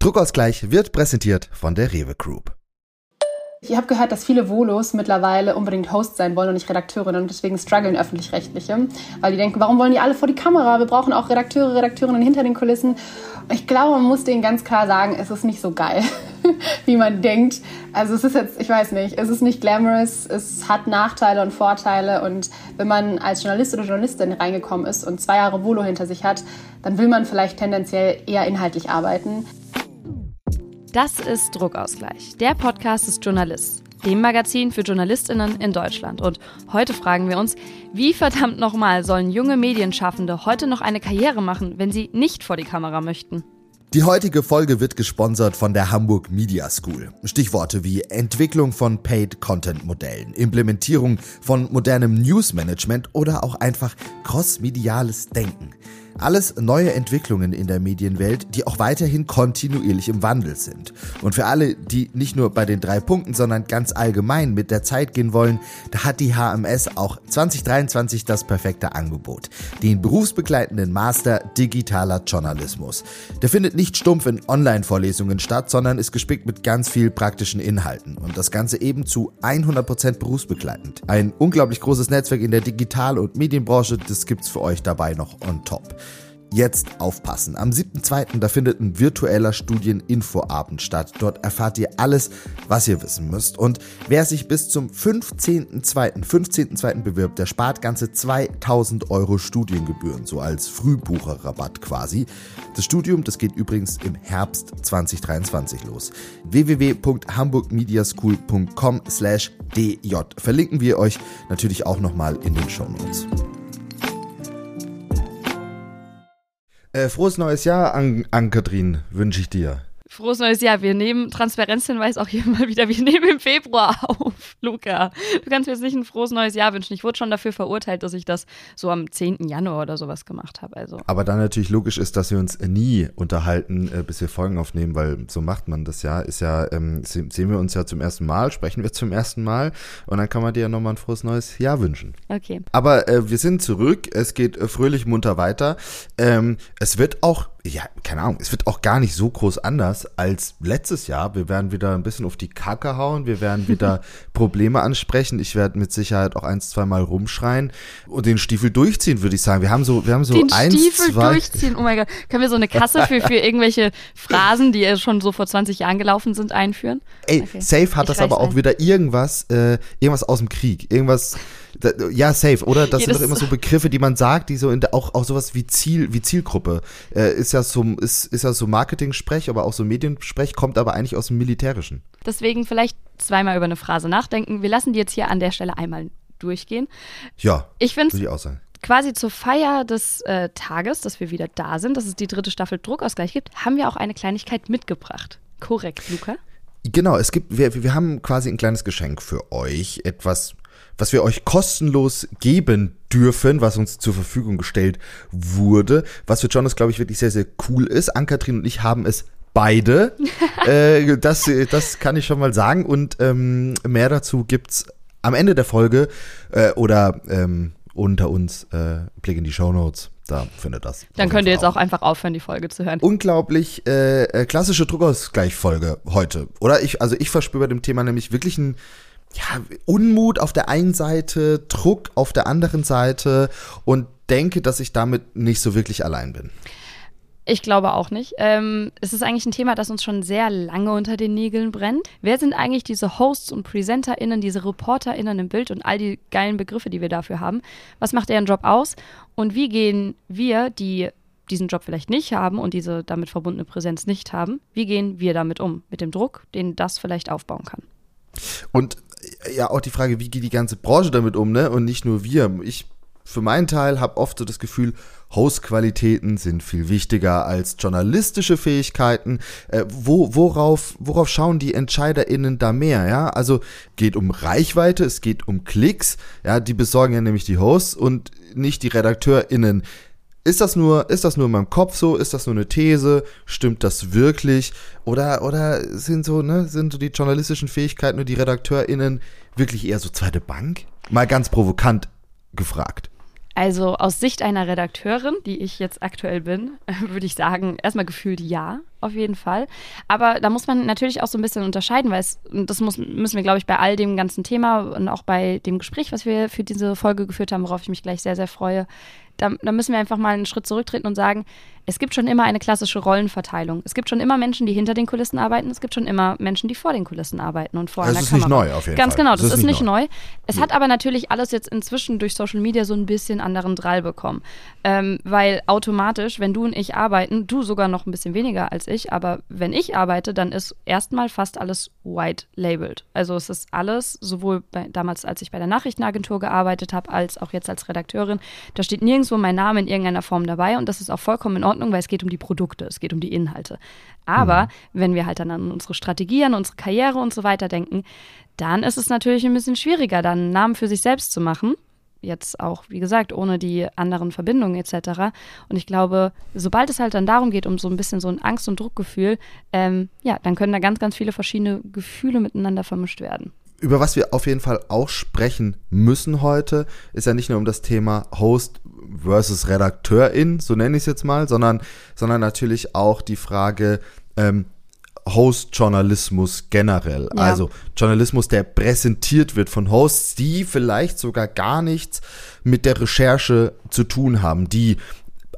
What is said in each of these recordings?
Druckausgleich wird präsentiert von der Rewe Group. Ich habe gehört, dass viele Volos mittlerweile unbedingt Host sein wollen und nicht Redakteurinnen und deswegen strugglen öffentlich-rechtliche, weil die denken, warum wollen die alle vor die Kamera? Wir brauchen auch Redakteure, Redakteurinnen hinter den Kulissen. Ich glaube, man muss denen ganz klar sagen, es ist nicht so geil, wie man denkt. Also es ist jetzt, ich weiß nicht, es ist nicht glamorous, es hat Nachteile und Vorteile und wenn man als Journalist oder Journalistin reingekommen ist und zwei Jahre Volo hinter sich hat, dann will man vielleicht tendenziell eher inhaltlich arbeiten. Das ist Druckausgleich, der Podcast des Journalists, dem Magazin für JournalistInnen in Deutschland. Und heute fragen wir uns, wie verdammt nochmal sollen junge Medienschaffende heute noch eine Karriere machen, wenn sie nicht vor die Kamera möchten? Die heutige Folge wird gesponsert von der Hamburg Media School. Stichworte wie Entwicklung von Paid-Content-Modellen, Implementierung von modernem News-Management oder auch einfach cross-mediales Denken. Alles neue Entwicklungen in der Medienwelt, die auch weiterhin kontinuierlich im Wandel sind. Und für alle, die nicht nur bei den drei Punkten, sondern ganz allgemein mit der Zeit gehen wollen, da hat die HMS auch 2023 das perfekte Angebot. Den berufsbegleitenden Master Digitaler Journalismus. Der findet nicht stumpf in Online-Vorlesungen statt, sondern ist gespickt mit ganz viel praktischen Inhalten. Und das Ganze eben zu 100% berufsbegleitend. Ein unglaublich großes Netzwerk in der Digital- und Medienbranche, das gibt's für euch dabei noch on top. Jetzt aufpassen. Am 7.2. da findet ein virtueller Studieninfoabend statt. Dort erfahrt ihr alles, was ihr wissen müsst. Und wer sich bis zum 15.2. 15.2. bewirbt, der spart ganze 2000 Euro Studiengebühren, so als Frühbucherrabatt quasi. Das Studium, das geht übrigens im Herbst 2023 los. www.hamburgmediaschool.com slash dj verlinken wir euch natürlich auch nochmal in den Shownotes. Äh, frohes neues Jahr, Ann-Kathrin, wünsche ich dir. Frohes neues Jahr. Wir nehmen Transparenzhinweis auch hier mal wieder. Wir nehmen im Februar auf, Luca. Du kannst mir jetzt nicht ein frohes neues Jahr wünschen. Ich wurde schon dafür verurteilt, dass ich das so am 10. Januar oder sowas gemacht habe. Also. Aber dann natürlich logisch ist, dass wir uns nie unterhalten, äh, bis wir Folgen aufnehmen, weil so macht man das ja. Ist ja, ähm, sehen wir uns ja zum ersten Mal, sprechen wir zum ersten Mal und dann kann man dir ja nochmal ein frohes neues Jahr wünschen. Okay. Aber äh, wir sind zurück. Es geht äh, fröhlich munter weiter. Ähm, es wird auch ja, keine Ahnung, es wird auch gar nicht so groß anders als letztes Jahr. Wir werden wieder ein bisschen auf die Kacke hauen, wir werden wieder Probleme ansprechen. Ich werde mit Sicherheit auch eins, zwei Mal rumschreien und den Stiefel durchziehen, würde ich sagen. Wir haben so, wir haben so den eins, Stiefel zwei. durchziehen, oh mein Gott. Können wir so eine Kasse für, für irgendwelche Phrasen, die schon so vor 20 Jahren gelaufen sind, einführen? Ey, okay. safe hat ich das aber auch ein. wieder irgendwas, äh, irgendwas aus dem Krieg. Irgendwas, da, ja, safe, oder? Das Jedes sind doch immer so Begriffe, die man sagt, die so in der, auch, auch sowas wie Ziel, wie Zielgruppe. Äh, ist ja so, ist, ist ja so Marketing-Sprech, aber auch so Mediensprech, kommt aber eigentlich aus dem Militärischen. Deswegen vielleicht zweimal über eine Phrase nachdenken. Wir lassen die jetzt hier an der Stelle einmal durchgehen. Ja, ich finde es quasi zur Feier des äh, Tages, dass wir wieder da sind, dass es die dritte Staffel Druckausgleich gibt, haben wir auch eine Kleinigkeit mitgebracht. Korrekt, Luca? Genau, es gibt, wir, wir haben quasi ein kleines Geschenk für euch. Etwas, was wir euch kostenlos geben dürfen, was uns zur Verfügung gestellt wurde. Was für Jonas, glaube ich, wirklich sehr, sehr cool ist. Ann-Kathrin und ich haben es beide. äh, das, das kann ich schon mal sagen. Und ähm, mehr dazu gibt's am Ende der Folge äh, oder ähm, unter uns äh, Blick in die Show Notes. Da findet das. Dann könnt ihr jetzt auch einfach aufhören, die Folge zu hören. Unglaublich äh, äh klassische Druckausgleichfolge heute. Oder ich, also ich verspüre bei dem Thema nämlich wirklich ein ja, Unmut auf der einen Seite, Druck auf der anderen Seite und denke, dass ich damit nicht so wirklich allein bin. Ich glaube auch nicht. Ähm, es ist eigentlich ein Thema, das uns schon sehr lange unter den Nägeln brennt. Wer sind eigentlich diese Hosts und PresenterInnen, diese ReporterInnen im Bild und all die geilen Begriffe, die wir dafür haben? Was macht deren Job aus? Und wie gehen wir, die diesen Job vielleicht nicht haben und diese damit verbundene Präsenz nicht haben, wie gehen wir damit um? Mit dem Druck, den das vielleicht aufbauen kann. Und ja, auch die Frage, wie geht die ganze Branche damit um, ne? Und nicht nur wir. Ich für meinen Teil habe oft so das Gefühl, Hostqualitäten sind viel wichtiger als journalistische Fähigkeiten. Äh, wo, worauf, worauf schauen die EntscheiderInnen da mehr? Ja, also geht um Reichweite, es geht um Klicks. Ja, die besorgen ja nämlich die Hosts und nicht die RedakteurInnen. Ist das nur, ist das nur in meinem Kopf so? Ist das nur eine These? Stimmt das wirklich? Oder, oder sind so, ne, sind so die journalistischen Fähigkeiten und die RedakteurInnen wirklich eher so zweite Bank? Mal ganz provokant gefragt. Also aus Sicht einer Redakteurin, die ich jetzt aktuell bin, würde ich sagen, erstmal gefühlt ja. Auf jeden Fall. Aber da muss man natürlich auch so ein bisschen unterscheiden, weil es, das muss, müssen wir, glaube ich, bei all dem ganzen Thema und auch bei dem Gespräch, was wir für diese Folge geführt haben, worauf ich mich gleich sehr, sehr freue, da, da müssen wir einfach mal einen Schritt zurücktreten und sagen, es gibt schon immer eine klassische Rollenverteilung. Es gibt schon immer Menschen, die hinter den Kulissen arbeiten. Es gibt schon immer Menschen, die vor den Kulissen arbeiten und vor das einer ist Kamera. nicht neu auf jeden Ganz Fall. genau, das, Das ist, ist nicht nicht neu. Es Nee. hat aber natürlich alles jetzt inzwischen durch Social Media so ein bisschen anderen Drall bekommen. Ähm, weil automatisch, wenn du und ich arbeiten, du sogar noch ein bisschen weniger als ich, aber wenn ich arbeite, dann ist erstmal fast alles white labeled. Also es ist alles, sowohl bei, damals, als ich bei der Nachrichtenagentur gearbeitet habe, als auch jetzt als Redakteurin, da steht nirgendwo mein Name in irgendeiner Form dabei und das ist auch vollkommen in Ordnung, weil es geht um die Produkte, es geht um die Inhalte. Aber wenn wir halt dann an unsere Strategie, an unsere Karriere und so weiter denken, dann ist es natürlich ein bisschen schwieriger, dann einen Namen für sich selbst zu machen. Jetzt auch, wie gesagt, ohne die anderen Verbindungen etc. Und ich glaube, sobald es halt dann darum geht, um so ein bisschen so ein Angst- und Druckgefühl, ähm, ja, dann können da ganz, ganz viele verschiedene Gefühle miteinander vermischt werden. Über was wir auf jeden Fall auch sprechen müssen heute, ist ja nicht nur um das Thema Host versus Redakteurin, so nenne ich es jetzt mal, sondern, sondern natürlich auch die Frage ähm, Host-Journalismus generell. Ja. Also Journalismus, der präsentiert wird von Hosts, die vielleicht sogar gar nichts mit der Recherche zu tun haben, die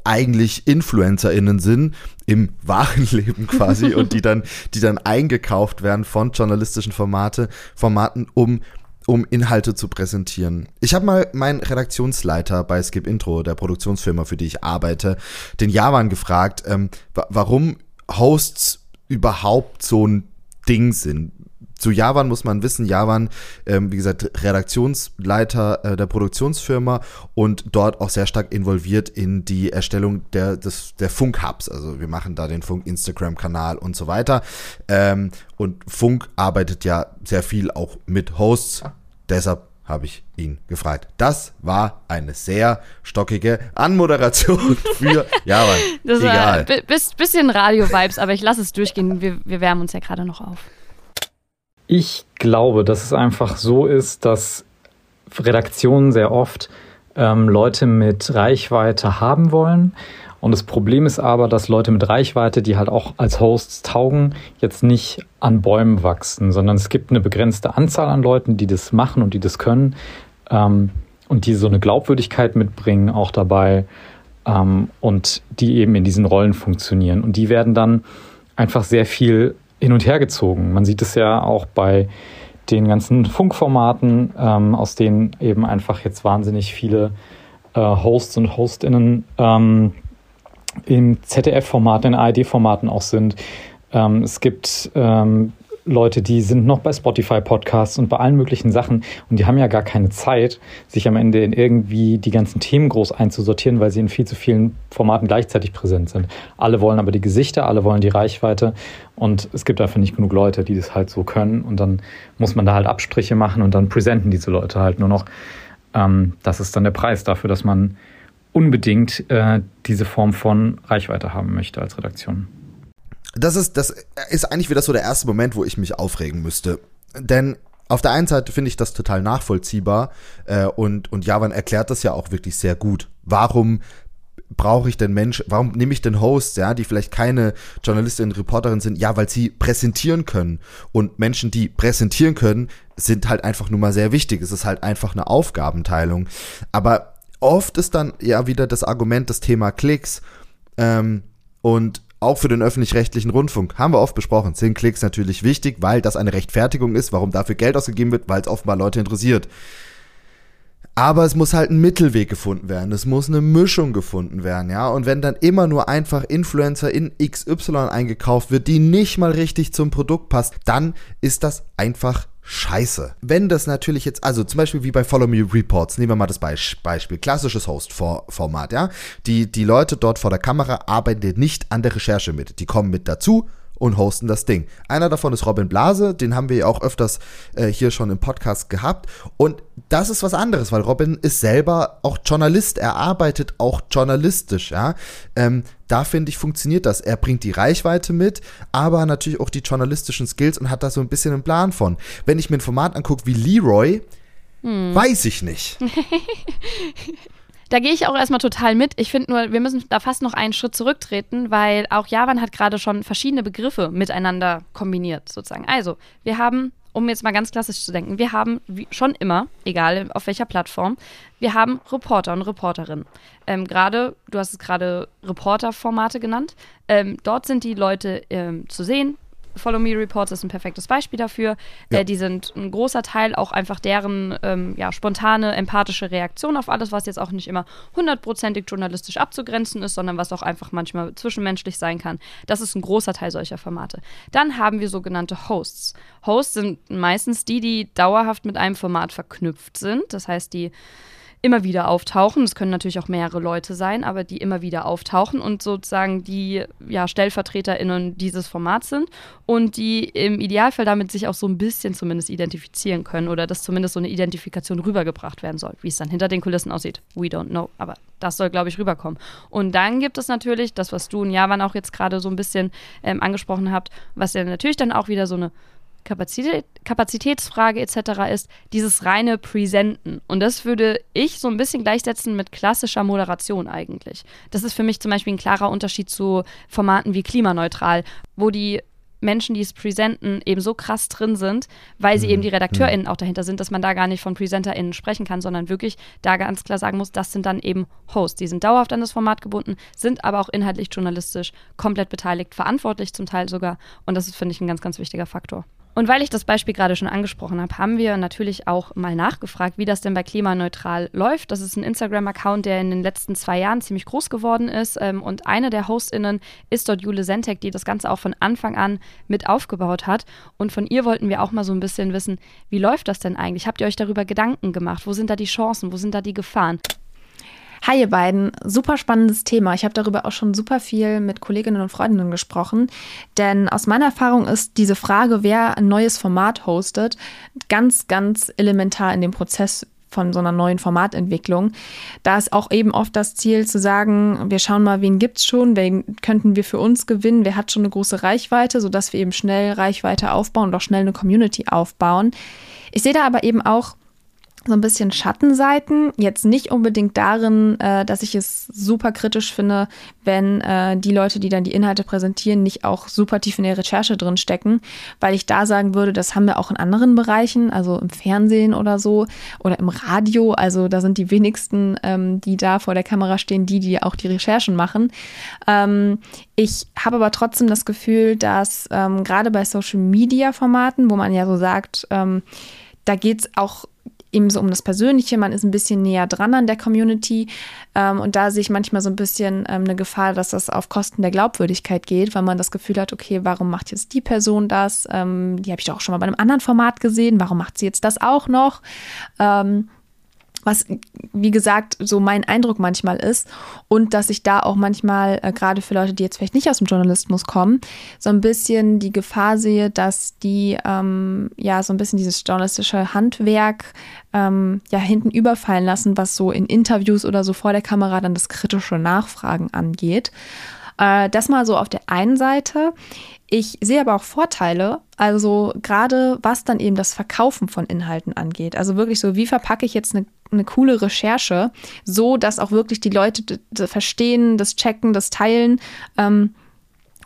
eigentlich InfluencerInnen sind im wahren Leben quasi und die dann, die dann eingekauft werden von journalistischen Formate, Formaten, um um Inhalte zu präsentieren. Ich habe mal meinen Redaktionsleiter bei Skip Intro, der Produktionsfirma, für die ich arbeite, den Javan gefragt, ähm, wa warum Hosts überhaupt so ein Ding sind. Zu Javan muss man wissen, Javan, ähm, wie gesagt, Redaktionsleiter äh, der Produktionsfirma und dort auch sehr stark involviert in die Erstellung der, des, der Funk-Hubs. Also wir machen da den Funk-Instagram-Kanal und so weiter. Ähm, und Funk arbeitet ja sehr viel auch mit Hosts. Deshalb habe ich ihn gefragt. Das war eine sehr stockige Anmoderation für Javan. Das Egal. war bi- bis, bisschen Radio-Vibes, aber ich lasse es durchgehen. Wir, wir wärmen uns ja gerade noch auf. Ich glaube, dass es einfach so ist, dass Redaktionen sehr oft ähm, Leute mit Reichweite haben wollen. Und das Problem ist aber, dass Leute mit Reichweite, die halt auch als Hosts taugen, jetzt nicht an Bäumen wachsen, sondern es gibt eine begrenzte Anzahl an Leuten, die das machen und die das können ähm, und die so eine Glaubwürdigkeit mitbringen auch dabei ähm, und die eben in diesen Rollen funktionieren. Und die werden dann einfach sehr viel hin und her gezogen. Man sieht es ja auch bei den ganzen Funkformaten, ähm, aus denen eben einfach jetzt wahnsinnig viele äh, Hosts und Hostinnen ähm, im ZDF-Format, in ARD-Formaten auch sind. Ähm, es gibt ähm, Leute, die sind noch bei Spotify-Podcasts und bei allen möglichen Sachen und die haben ja gar keine Zeit, sich am Ende in irgendwie die ganzen Themen groß einzusortieren, weil sie in viel zu vielen Formaten gleichzeitig präsent sind. Alle wollen aber die Gesichter, alle wollen die Reichweite und es gibt einfach nicht genug Leute, die das halt so können und dann muss man da halt Abstriche machen und dann präsenten diese Leute halt nur noch. Ähm, das ist dann der Preis dafür, dass man unbedingt äh, diese Form von Reichweite haben möchte als Redaktion. das ist, das ist eigentlich wieder so der erste Moment, wo ich mich aufregen müsste. Denn auf der einen Seite finde ich das total nachvollziehbar äh, und, und Javan erklärt das ja auch wirklich sehr gut. Warum brauche ich denn Menschen, warum nehme ich denn Hosts, ja, die vielleicht keine Journalistin, Reporterin sind? Ja, weil sie präsentieren können. Und Menschen, die präsentieren können, sind halt einfach nur mal sehr wichtig. Es ist halt einfach eine Aufgabenteilung. Aber oft ist dann ja wieder das Argument, das Thema Klicks. Ähm, und auch für den öffentlich-rechtlichen Rundfunk haben wir oft besprochen, sind Klicks natürlich wichtig, weil das eine Rechtfertigung ist, warum dafür Geld ausgegeben wird, weil es offenbar Leute interessiert. Aber es muss halt ein Mittelweg gefunden werden. Es muss eine Mischung gefunden werden, ja. Und wenn dann immer nur einfach Influencer in XY eingekauft wird, die nicht mal richtig zum Produkt passt, dann ist das einfach scheiße. Wenn das natürlich jetzt, also zum Beispiel wie bei Follow Me Reports, nehmen wir mal das Beis- Beispiel, klassisches Host-Format, ja. Die, die Leute dort vor der Kamera arbeiten nicht an der Recherche mit. Die kommen mit dazu und hosten das Ding. Einer davon ist Robin Blase, den haben wir ja auch öfters äh, hier schon im Podcast gehabt. Und das ist was anderes, weil Robin ist selber auch Journalist, er arbeitet auch journalistisch, ja. Ähm, da finde ich, funktioniert das. Er bringt die Reichweite mit, aber natürlich auch die journalistischen Skills und hat da so ein bisschen einen Plan von. Wenn ich mir ein Format angucke wie Leroy, weiß ich nicht. Da gehe ich auch erstmal total mit. Ich finde nur, wir müssen da fast noch einen Schritt zurücktreten, weil auch Javan hat gerade schon verschiedene Begriffe miteinander kombiniert, sozusagen. Also, wir haben, um jetzt mal ganz klassisch zu denken, wir haben schon immer, egal auf welcher Plattform, wir haben Reporter und Reporterinnen. Ähm, gerade, du hast es gerade Reporter-Formate genannt. Ähm, dort sind die Leute ähm, zu sehen, Follow Me Reports ist ein perfektes Beispiel dafür. Ja. Äh, die sind ein großer Teil auch einfach deren ähm, ja, spontane, empathische Reaktion auf alles, was jetzt auch nicht immer hundertprozentig journalistisch abzugrenzen ist, sondern was auch einfach manchmal zwischenmenschlich sein kann. Das ist ein großer Teil solcher Formate. Dann haben wir sogenannte Hosts. Hosts sind meistens die, die dauerhaft mit einem Format verknüpft sind. Das heißt, die immer wieder auftauchen. Es können natürlich auch mehrere Leute sein, aber die immer wieder auftauchen und sozusagen die ja, StellvertreterInnen dieses Formats sind und die im Idealfall damit sich auch so ein bisschen zumindest identifizieren können oder dass zumindest so eine Identifikation rübergebracht werden soll. Wie es dann hinter den Kulissen aussieht, we don't know. Aber das soll, glaube ich, rüberkommen. Und dann gibt es natürlich das, was du und Javan auch jetzt gerade so ein bisschen ähm, angesprochen habt, was ja natürlich dann auch wieder so eine Kapazität, Kapazitätsfrage etc. ist, dieses reine Präsenten. Und das würde ich so ein bisschen gleichsetzen mit klassischer Moderation eigentlich. Das ist für mich zum Beispiel ein klarer Unterschied zu Formaten wie Klimaneutral, wo die Menschen, die es präsenten, eben so krass drin sind, weil sie mhm. eben die RedakteurInnen mhm. auch dahinter sind, dass man da gar nicht von PräsenterInnen sprechen kann, sondern wirklich da ganz klar sagen muss, das sind dann eben Hosts. Die sind dauerhaft an das Format gebunden, sind aber auch inhaltlich journalistisch komplett beteiligt, verantwortlich zum Teil sogar. Und das ist, finde ich, ein ganz, ganz wichtiger Faktor. Und weil ich das Beispiel gerade schon angesprochen habe, haben wir natürlich auch mal nachgefragt, wie das denn bei Klimaneutral läuft. Das ist ein Instagram-Account, der in den letzten zwei Jahren ziemlich groß geworden ist. Ähm, und eine der HostInnen ist dort Jule Sentek, die das Ganze auch von Anfang an mit aufgebaut hat. Und von ihr wollten wir auch mal so ein bisschen wissen, wie läuft das denn eigentlich? Habt ihr euch darüber Gedanken gemacht? Wo sind da die Chancen? Wo sind da die Gefahren? Hi ihr beiden, super spannendes Thema. Ich habe darüber auch schon super viel mit Kolleginnen und Freundinnen gesprochen, denn aus meiner Erfahrung ist diese Frage, wer ein neues Format hostet, ganz, ganz elementar in dem Prozess von so einer neuen Formatentwicklung. Da ist auch eben oft das Ziel zu sagen, wir schauen mal, wen gibt's schon, wen könnten wir für uns gewinnen, wer hat schon eine große Reichweite, sodass wir eben schnell Reichweite aufbauen und auch schnell eine Community aufbauen. Ich sehe da aber eben auch so ein bisschen Schattenseiten. Jetzt nicht unbedingt darin, äh, dass ich es super kritisch finde, wenn äh, die Leute, die dann die Inhalte präsentieren, nicht auch super tief in der Recherche drin stecken, weil ich da sagen würde, das haben wir auch in anderen Bereichen, also im Fernsehen oder so oder im Radio. Also da sind die wenigsten, ähm, die da vor der Kamera stehen, die, die auch die Recherchen machen. Ähm, ich habe aber trotzdem das Gefühl, dass ähm, gerade bei Social-Media-Formaten, wo man ja so sagt, ähm, da geht es auch eben so um das Persönliche, man ist ein bisschen näher dran an der Community ähm, und da sehe ich manchmal so ein bisschen ähm, eine Gefahr, dass das auf Kosten der Glaubwürdigkeit geht, weil man das Gefühl hat, okay, warum macht jetzt die Person das? Ähm, die habe ich doch auch schon mal bei einem anderen Format gesehen, warum macht sie jetzt das auch noch? Ähm, was, wie gesagt, so mein Eindruck manchmal ist. Und dass ich da auch manchmal, äh, gerade für Leute, die jetzt vielleicht nicht aus dem Journalismus kommen, so ein bisschen die Gefahr sehe, dass die ähm, ja so ein bisschen dieses journalistische Handwerk ähm, ja hinten überfallen lassen, was so in Interviews oder so vor der Kamera dann das kritische Nachfragen angeht. Äh, das mal so auf der einen Seite. Ich sehe aber auch Vorteile, also gerade was dann eben das Verkaufen von Inhalten angeht. Also wirklich so, wie verpacke ich jetzt eine, eine coole Recherche, so dass auch wirklich die Leute verstehen, das checken, das teilen. Ähm,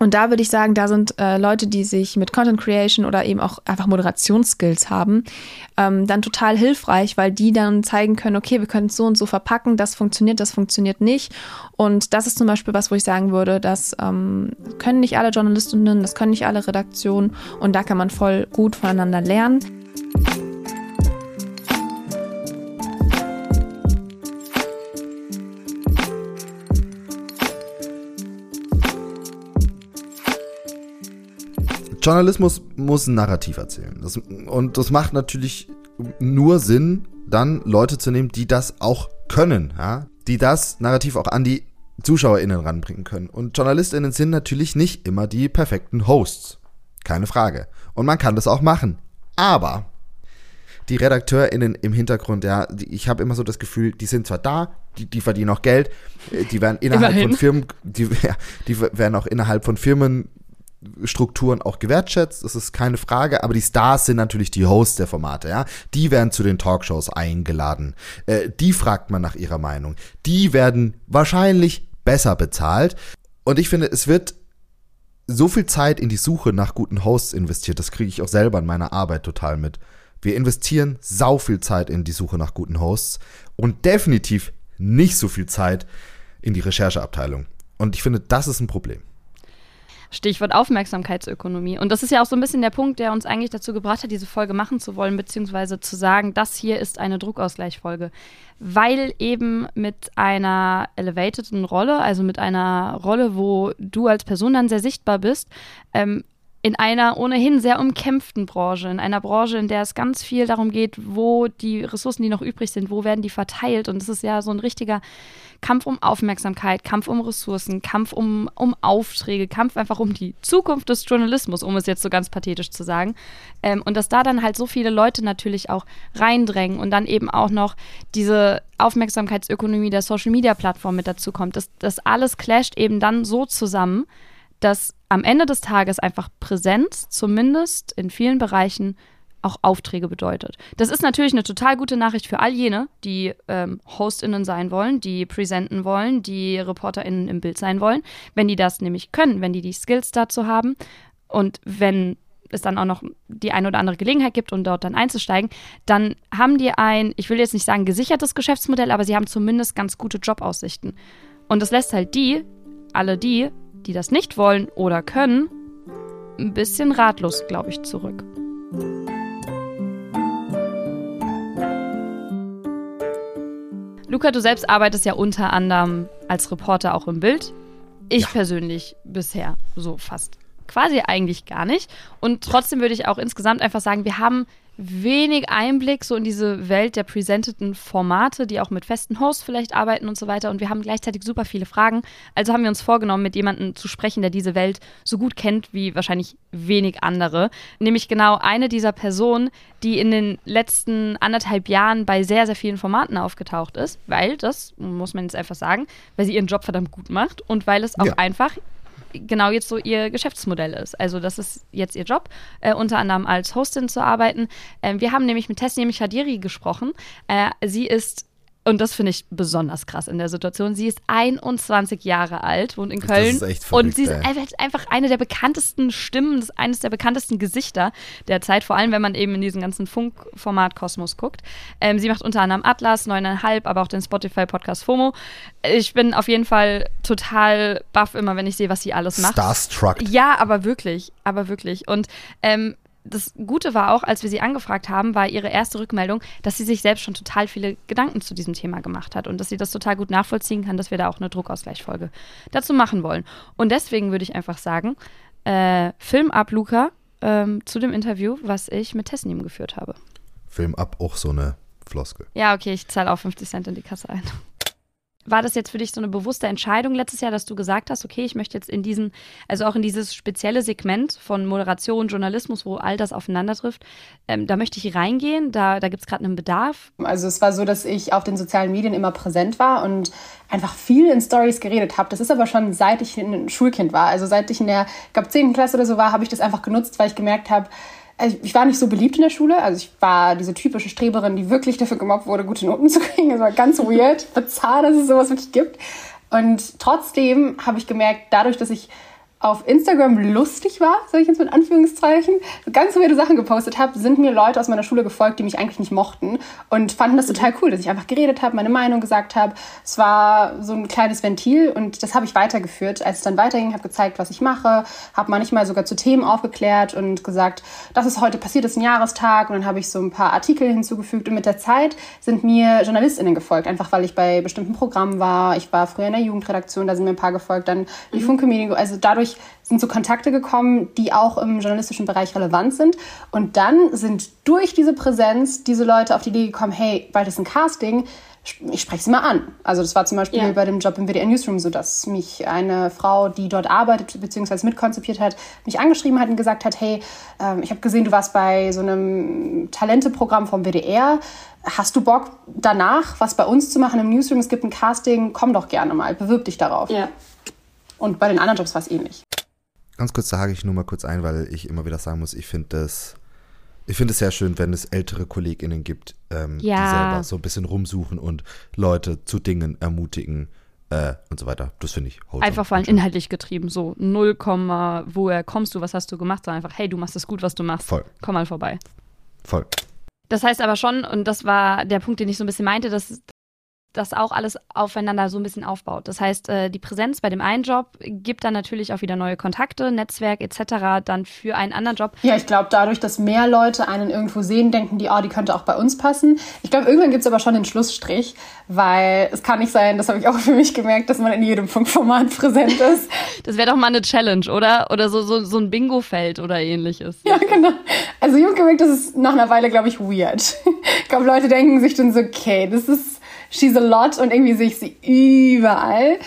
und da würde ich sagen, da sind äh, Leute, die sich mit Content Creation oder eben auch einfach Moderationsskills haben, ähm, dann total hilfreich, weil die dann zeigen können, okay, wir können es so und so verpacken, das funktioniert, das funktioniert nicht. Und das ist zum Beispiel was, wo ich sagen würde, das ähm, können nicht alle Journalistinnen, das können nicht alle Redaktionen und da kann man voll gut voneinander lernen. Journalismus muss ein Narrativ erzählen. Das, und das macht natürlich nur Sinn, dann Leute zu nehmen, die das auch können, ja? die das Narrativ auch an die ZuschauerInnen ranbringen können. Und JournalistInnen sind natürlich nicht immer die perfekten Hosts. Keine Frage. Und man kann das auch machen. Aber die RedakteurInnen im Hintergrund, ja, die, ich habe immer so das Gefühl, die sind zwar da, die, die verdienen auch Geld, äh, die werden innerhalb Immerhin. von Firmen, die, ja, die werden auch innerhalb von Firmen Strukturen auch gewertschätzt, das ist keine Frage, aber die Stars sind natürlich die Hosts der Formate, ja. Die werden zu den Talkshows eingeladen. Äh, die fragt man nach ihrer Meinung. Die werden wahrscheinlich besser bezahlt. Und ich finde, es wird so viel Zeit in die Suche nach guten Hosts investiert. Das kriege ich auch selber in meiner Arbeit total mit. Wir investieren sau viel Zeit in die Suche nach guten Hosts und definitiv nicht so viel Zeit in die Rechercheabteilung. Und ich finde, das ist ein Problem. Stichwort Aufmerksamkeitsökonomie. Und das ist ja auch so ein bisschen der Punkt, der uns eigentlich dazu gebracht hat, diese Folge machen zu wollen, beziehungsweise zu sagen, das hier ist eine Druckausgleichfolge. Weil eben mit einer elevateden Rolle, also mit einer Rolle, wo du als Person dann sehr sichtbar bist, ähm, in einer ohnehin sehr umkämpften Branche, in einer Branche, in der es ganz viel darum geht, wo die Ressourcen, die noch übrig sind, wo werden die verteilt. Und es ist ja so ein richtiger Kampf um Aufmerksamkeit, Kampf um Ressourcen, Kampf um, um Aufträge, Kampf einfach um die Zukunft des Journalismus, um es jetzt so ganz pathetisch zu sagen. Ähm, und dass da dann halt so viele Leute natürlich auch reindrängen und dann eben auch noch diese Aufmerksamkeitsökonomie der Social-Media-Plattform mit dazu kommt. Das, das alles clasht eben dann so zusammen, dass am Ende des Tages einfach Präsenz, zumindest in vielen Bereichen, auch Aufträge bedeutet. Das ist natürlich eine total gute Nachricht für all jene, die ähm, HostInnen sein wollen, die präsenten wollen, die ReporterInnen im Bild sein wollen. Wenn die das nämlich können, wenn die die Skills dazu haben und wenn es dann auch noch die eine oder andere Gelegenheit gibt, um dort dann einzusteigen, dann haben die ein, ich will jetzt nicht sagen gesichertes Geschäftsmodell, aber sie haben zumindest ganz gute Jobaussichten. Und das lässt halt die, alle die, die das nicht wollen oder können, ein bisschen ratlos, glaube ich, zurück. Luca, du selbst arbeitest ja unter anderem als Reporter auch im Bild. Ich ja. persönlich bisher so fast quasi eigentlich gar nicht. Und trotzdem würde ich auch insgesamt einfach sagen, wir haben wenig Einblick so in diese Welt der presenteten Formate, die auch mit festen Hosts vielleicht arbeiten und so weiter. Und wir haben gleichzeitig super viele Fragen. Also haben wir uns vorgenommen, mit jemandem zu sprechen, der diese Welt so gut kennt wie wahrscheinlich wenig andere. Nämlich genau eine dieser Personen, die in den letzten anderthalb Jahren bei sehr, sehr vielen Formaten aufgetaucht ist. Weil, das muss man jetzt einfach sagen, weil sie ihren Job verdammt gut macht und weil es auch ja. einfach genau jetzt so ihr Geschäftsmodell ist. Also das ist jetzt ihr Job, äh, unter anderem als Hostin zu arbeiten. Ähm, wir haben nämlich mit Tessie Chadiri gesprochen. Äh, sie ist und das finde ich besonders krass in der Situation. Sie ist 21 Jahre alt, wohnt in Köln. Das ist echt verrückt, und sie ist einfach eine der bekanntesten Stimmen, eines der bekanntesten Gesichter der Zeit, vor allem wenn man eben in diesen ganzen Funkformat Kosmos guckt. Ähm, sie macht unter anderem Atlas, 9,5, aber auch den Spotify-Podcast FOMO. Ich bin auf jeden Fall total baff immer, wenn ich sehe, was sie alles macht. Starstruck. Ja, aber wirklich, aber wirklich. Und ähm, das Gute war auch, als wir sie angefragt haben, war ihre erste Rückmeldung, dass sie sich selbst schon total viele Gedanken zu diesem Thema gemacht hat und dass sie das total gut nachvollziehen kann, dass wir da auch eine Druckausgleichfolge dazu machen wollen. Und deswegen würde ich einfach sagen, äh, Film ab, Luca, ähm, zu dem Interview, was ich mit Tesnim geführt habe. Film ab, auch so eine Floskel. Ja, okay, ich zahle auch 50 Cent in die Kasse ein war das jetzt für dich so eine bewusste Entscheidung letztes Jahr, dass du gesagt hast, okay, ich möchte jetzt in diesen, also auch in dieses spezielle Segment von Moderation, Journalismus, wo all das aufeinander trifft, ähm, da möchte ich reingehen, da, da gibt es gerade einen Bedarf? Also es war so, dass ich auf den sozialen Medien immer präsent war und einfach viel in Stories geredet habe. Das ist aber schon seit ich ein Schulkind war. Also seit ich in der, ich glaube, 10. Klasse oder so war, habe ich das einfach genutzt, weil ich gemerkt habe, also ich war nicht so beliebt in der Schule. Also ich war diese typische Streberin, die wirklich dafür gemobbt wurde, gute Noten zu kriegen. Das war ganz weird. Bizarr, dass es sowas wirklich gibt. Und trotzdem habe ich gemerkt, dadurch, dass ich auf Instagram lustig war, sage ich jetzt mit Anführungszeichen, ganz weirde Sachen gepostet habe, sind mir Leute aus meiner Schule gefolgt, die mich eigentlich nicht mochten und fanden das total cool, dass ich einfach geredet habe, meine Meinung gesagt habe. Es war so ein kleines Ventil und das habe ich weitergeführt. Als es dann weiterging, habe gezeigt, was ich mache, habe manchmal sogar zu Themen aufgeklärt und gesagt, das ist heute passiert, das ist ein Jahrestag und dann habe ich so ein paar Artikel hinzugefügt und mit der Zeit sind mir JournalistInnen gefolgt, einfach weil ich bei bestimmten Programmen war. Ich war früher in der Jugendredaktion, da sind mir ein paar gefolgt, dann die mhm. Funke Medien, also dadurch sind so Kontakte gekommen, die auch im journalistischen Bereich relevant sind. Und dann sind durch diese Präsenz diese Leute auf die Idee gekommen, hey, bald ist ein Casting, ich spreche sie mal an. Also das war zum Beispiel ja. bei dem Job im WDR Newsroom so, dass mich eine Frau, die dort arbeitet bzw. mitkonzipiert hat, mich angeschrieben hat und gesagt hat, hey, ähm, ich habe gesehen, du warst bei so einem Talenteprogramm vom WDR. Hast du Bock danach was bei uns zu machen im Newsroom? Es gibt ein Casting, komm doch gerne mal, bewirb dich darauf. Ja. Und bei den anderen Jobs war es ähnlich. Ganz kurz, da hake ich nur mal kurz ein, weil ich immer wieder sagen muss, ich finde das, ich finde es sehr schön, wenn es ältere KollegInnen gibt, ähm, Ja. die selber so ein bisschen rumsuchen und Leute zu Dingen ermutigen äh, und so weiter. Das finde ich Einfach vor allem inhaltlich getrieben. So 0, woher kommst du, was hast du gemacht? Sondern einfach, hey, du machst es gut, was du machst. Voll, Komm mal vorbei. voll. Das heißt aber schon, und das war der Punkt, den ich so ein bisschen meinte, dass das auch alles aufeinander so ein bisschen aufbaut. Das heißt, äh, die Präsenz bei dem einen Job gibt dann natürlich auch wieder neue Kontakte, Netzwerk etc. dann für einen anderen Job. Ja, ich glaube, dadurch, dass mehr Leute einen irgendwo sehen, denken die, oh, die könnte auch bei uns passen. Ich glaube, irgendwann gibt es aber schon den Schlussstrich, weil es kann nicht sein, das habe ich auch für mich gemerkt, dass man in jedem Funkformat präsent ist. Das wäre doch mal eine Challenge, oder? Oder so, so, so ein Bingo-Feld oder ähnliches. Ja, genau. Also ich habe gemerkt, das ist nach einer Weile, glaube ich, weird. Ich glaube, Leute denken sich dann so, okay, das ist, she's a lot und irgendwie sehe ich sie überall.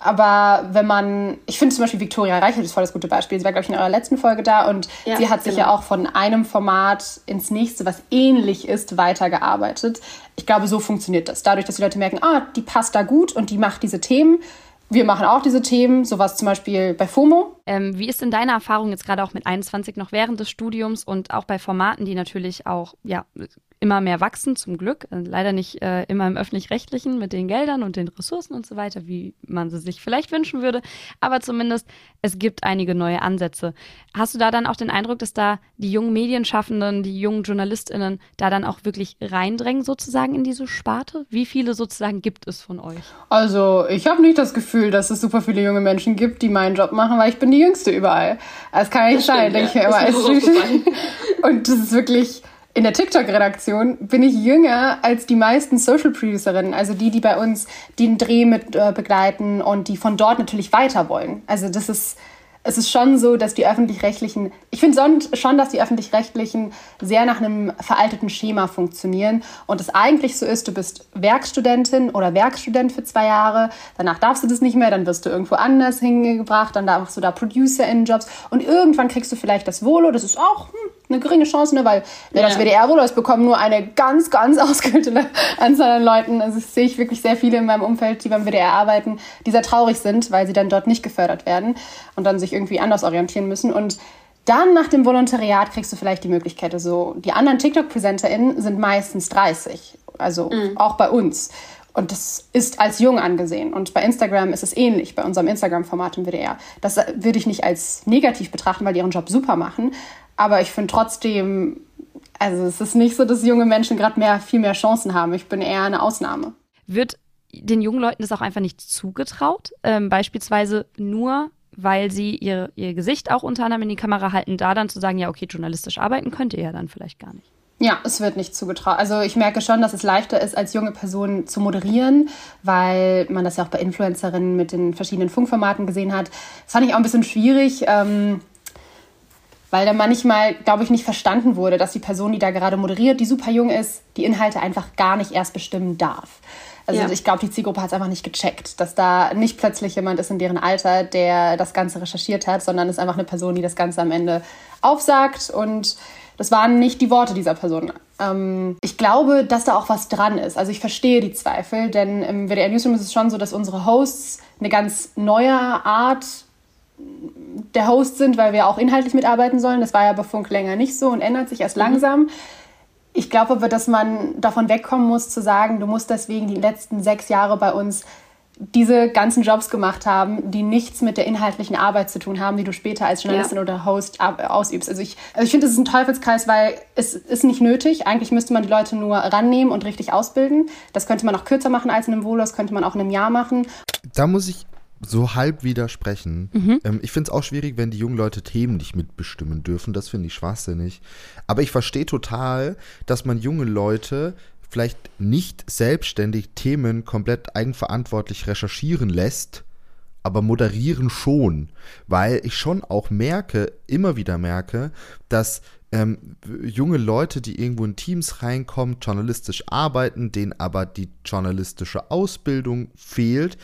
Aber wenn man, ich finde zum Beispiel Victoria Reichelt ist voll das gute Beispiel. Sie war, glaube ich, in eurer letzten Folge da und Ja, sie hat sich genau. ja auch von einem Format ins nächste, was ähnlich ist, weitergearbeitet. Ich glaube, so funktioniert das. Dadurch, dass die Leute merken, ah, die passt da gut und die macht diese Themen. Wir machen auch diese Themen, sowas zum Beispiel bei FOMO. Ähm, wie ist denn deine Erfahrung jetzt gerade auch mit 21 noch während des Studiums und auch bei Formaten, die natürlich auch ja, immer mehr wachsen, zum Glück. Äh, leider nicht äh, immer im öffentlich-rechtlichen mit den Geldern und den Ressourcen und so weiter, wie man sie sich vielleicht wünschen würde. Aber zumindest, es gibt einige neue Ansätze. Hast du da dann auch den Eindruck, dass da die jungen Medienschaffenden, die jungen JournalistInnen da dann auch wirklich reindrängen sozusagen in diese Sparte? Wie viele sozusagen gibt es von euch? Also, ich habe nicht das Gefühl, dass es super viele junge Menschen gibt, die meinen Job machen, weil ich bin die Jüngste überall. Das kann ja nicht Das sein, stimmt, denke ich mir ja. immer. Und das ist wirklich, in der TikTok-Redaktion bin ich jünger als die meisten Social-Producerinnen, also die, die bei uns den Dreh mit äh, begleiten und die von dort natürlich weiter wollen. Also das ist, es ist schon so, dass die öffentlich-rechtlichen, ich finde schon, dass die öffentlich-rechtlichen sehr nach einem veralteten Schema funktionieren und es eigentlich so ist, du bist Werkstudentin oder Werkstudent für zwei Jahre, danach darfst du das nicht mehr, dann wirst du irgendwo anders hingebracht, dann machst du da Producer-in-Jobs und irgendwann kriegst du vielleicht das Volo, das ist auch hm, eine geringe Chance, ne, weil ne, das Ja. Das bekommen nur eine ganz, ganz ausgewählte Anzahl an Leuten. Also sehe ich wirklich sehr viele in meinem Umfeld, die beim WDR arbeiten, die sehr traurig sind, weil sie dann dort nicht gefördert werden und dann sich irgendwie anders orientieren müssen. Und dann nach dem Volontariat kriegst du vielleicht die Möglichkeit. Also die anderen TikTok-PräsenterInnen sind meistens 30, also auch bei uns. Und das ist als jung angesehen. Und bei Instagram ist es ähnlich, bei unserem Instagram-Format im WDR. Das würde ich nicht als negativ betrachten, weil die ihren Job super machen. Aber ich finde trotzdem, also es ist nicht so, dass junge Menschen gerade mehr, viel mehr Chancen haben. Ich bin eher eine Ausnahme. Wird den jungen Leuten das auch einfach nicht zugetraut? Ähm, beispielsweise nur, weil sie ihr, ihr Gesicht auch unter anderem in die Kamera halten, da dann zu sagen, ja, okay, journalistisch arbeiten könnt ihr ja dann vielleicht gar nicht. Ja, es wird nicht zugetraut. Also ich merke schon, dass es leichter ist, als junge Person zu moderieren, weil man das ja auch bei Influencerinnen mit den verschiedenen Funkformaten gesehen hat. Das fand ich auch ein bisschen schwierig, ähm, weil da manchmal, glaube ich, nicht verstanden wurde, dass die Person, die da gerade moderiert, die super jung ist, die Inhalte einfach gar nicht erst bestimmen darf. Also Ja. ich glaube, die Zielgruppe hat es einfach nicht gecheckt, dass da nicht plötzlich jemand ist in deren Alter, der das Ganze recherchiert hat, sondern es ist einfach eine Person, die das Ganze am Ende aufsagt und das waren nicht die Worte dieser Person. Ähm, ich glaube, dass da auch was dran ist. Also ich verstehe die Zweifel, denn im WDR Newsroom ist es schon so, dass unsere Hosts eine ganz neue Art der Host sind, weil wir auch inhaltlich mitarbeiten sollen. Das war ja bei Funk länger nicht so und ändert sich erst langsam. Ich glaube aber, dass man davon wegkommen muss, zu sagen, du musst deswegen die letzten sechs Jahre bei uns diese ganzen Jobs gemacht haben, die nichts mit der inhaltlichen Arbeit zu tun haben, die du später als Journalistin Ja. oder Host ausübst. Also ich, also ich finde, es ist ein Teufelskreis, weil es ist nicht nötig. Eigentlich müsste man die Leute nur rannehmen und richtig ausbilden. Das könnte man auch kürzer machen als in einem Volo, das könnte man auch in einem Jahr machen. Da muss ich so halb widersprechen. Ähm, ich finde es auch schwierig, wenn die jungen Leute Themen nicht mitbestimmen dürfen. Das finde ich schwachsinnig. Aber ich verstehe total, dass man junge Leute vielleicht nicht selbstständig Themen komplett eigenverantwortlich recherchieren lässt, aber moderieren schon, weil ich schon auch merke, immer wieder merke, dass ähm, junge Leute, die irgendwo in Teams reinkommen, journalistisch arbeiten, denen aber die journalistische Ausbildung fehlt,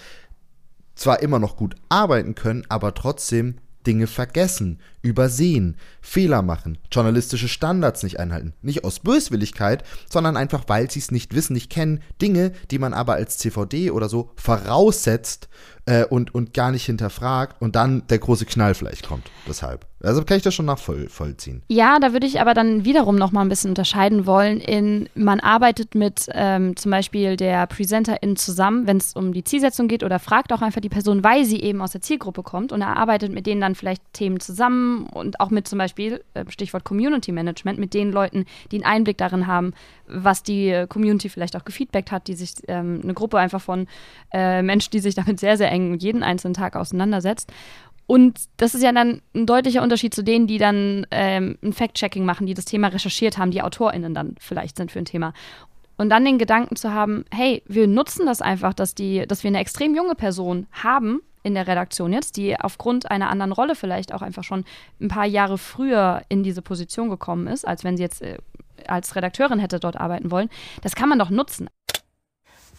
zwar immer noch gut arbeiten können, aber trotzdem Dinge vergessen übersehen, Fehler machen, journalistische Standards nicht einhalten. Nicht aus Böswilligkeit, sondern einfach, weil sie es nicht wissen, nicht kennen. Dinge, die man aber als CVD oder so voraussetzt äh, und, und gar nicht hinterfragt und dann der große Knall vielleicht kommt. Deshalb. Also kann ich das schon nachvollziehen. Ja, da würde ich aber dann wiederum noch mal ein bisschen unterscheiden wollen in, man arbeitet mit ähm, zum Beispiel der PräsenterIn zusammen, wenn es um die Zielsetzung geht oder fragt auch einfach die Person, weil sie eben aus der Zielgruppe kommt und er arbeitet mit denen dann vielleicht Themen zusammen und auch mit zum Beispiel, äh, Stichwort Community Management, mit den Leuten, die einen Einblick darin haben, was die äh, Community vielleicht auch gefeedbackt hat, die sich ähm, eine Gruppe einfach von äh, Menschen, die sich damit sehr, sehr eng jeden einzelnen Tag auseinandersetzt. Und das ist ja dann ein deutlicher Unterschied zu denen, die dann ähm, ein Fact-Checking machen, die das Thema recherchiert haben, die AutorInnen dann vielleicht sind für ein Thema. Und dann den Gedanken zu haben, hey, wir nutzen das einfach, dass, die, dass wir eine extrem junge Person haben in der Redaktion jetzt, die aufgrund einer anderen Rolle vielleicht auch einfach schon ein paar Jahre früher in diese Position gekommen ist, als wenn sie jetzt äh, als Redakteurin hätte dort arbeiten wollen. Das kann man doch nutzen.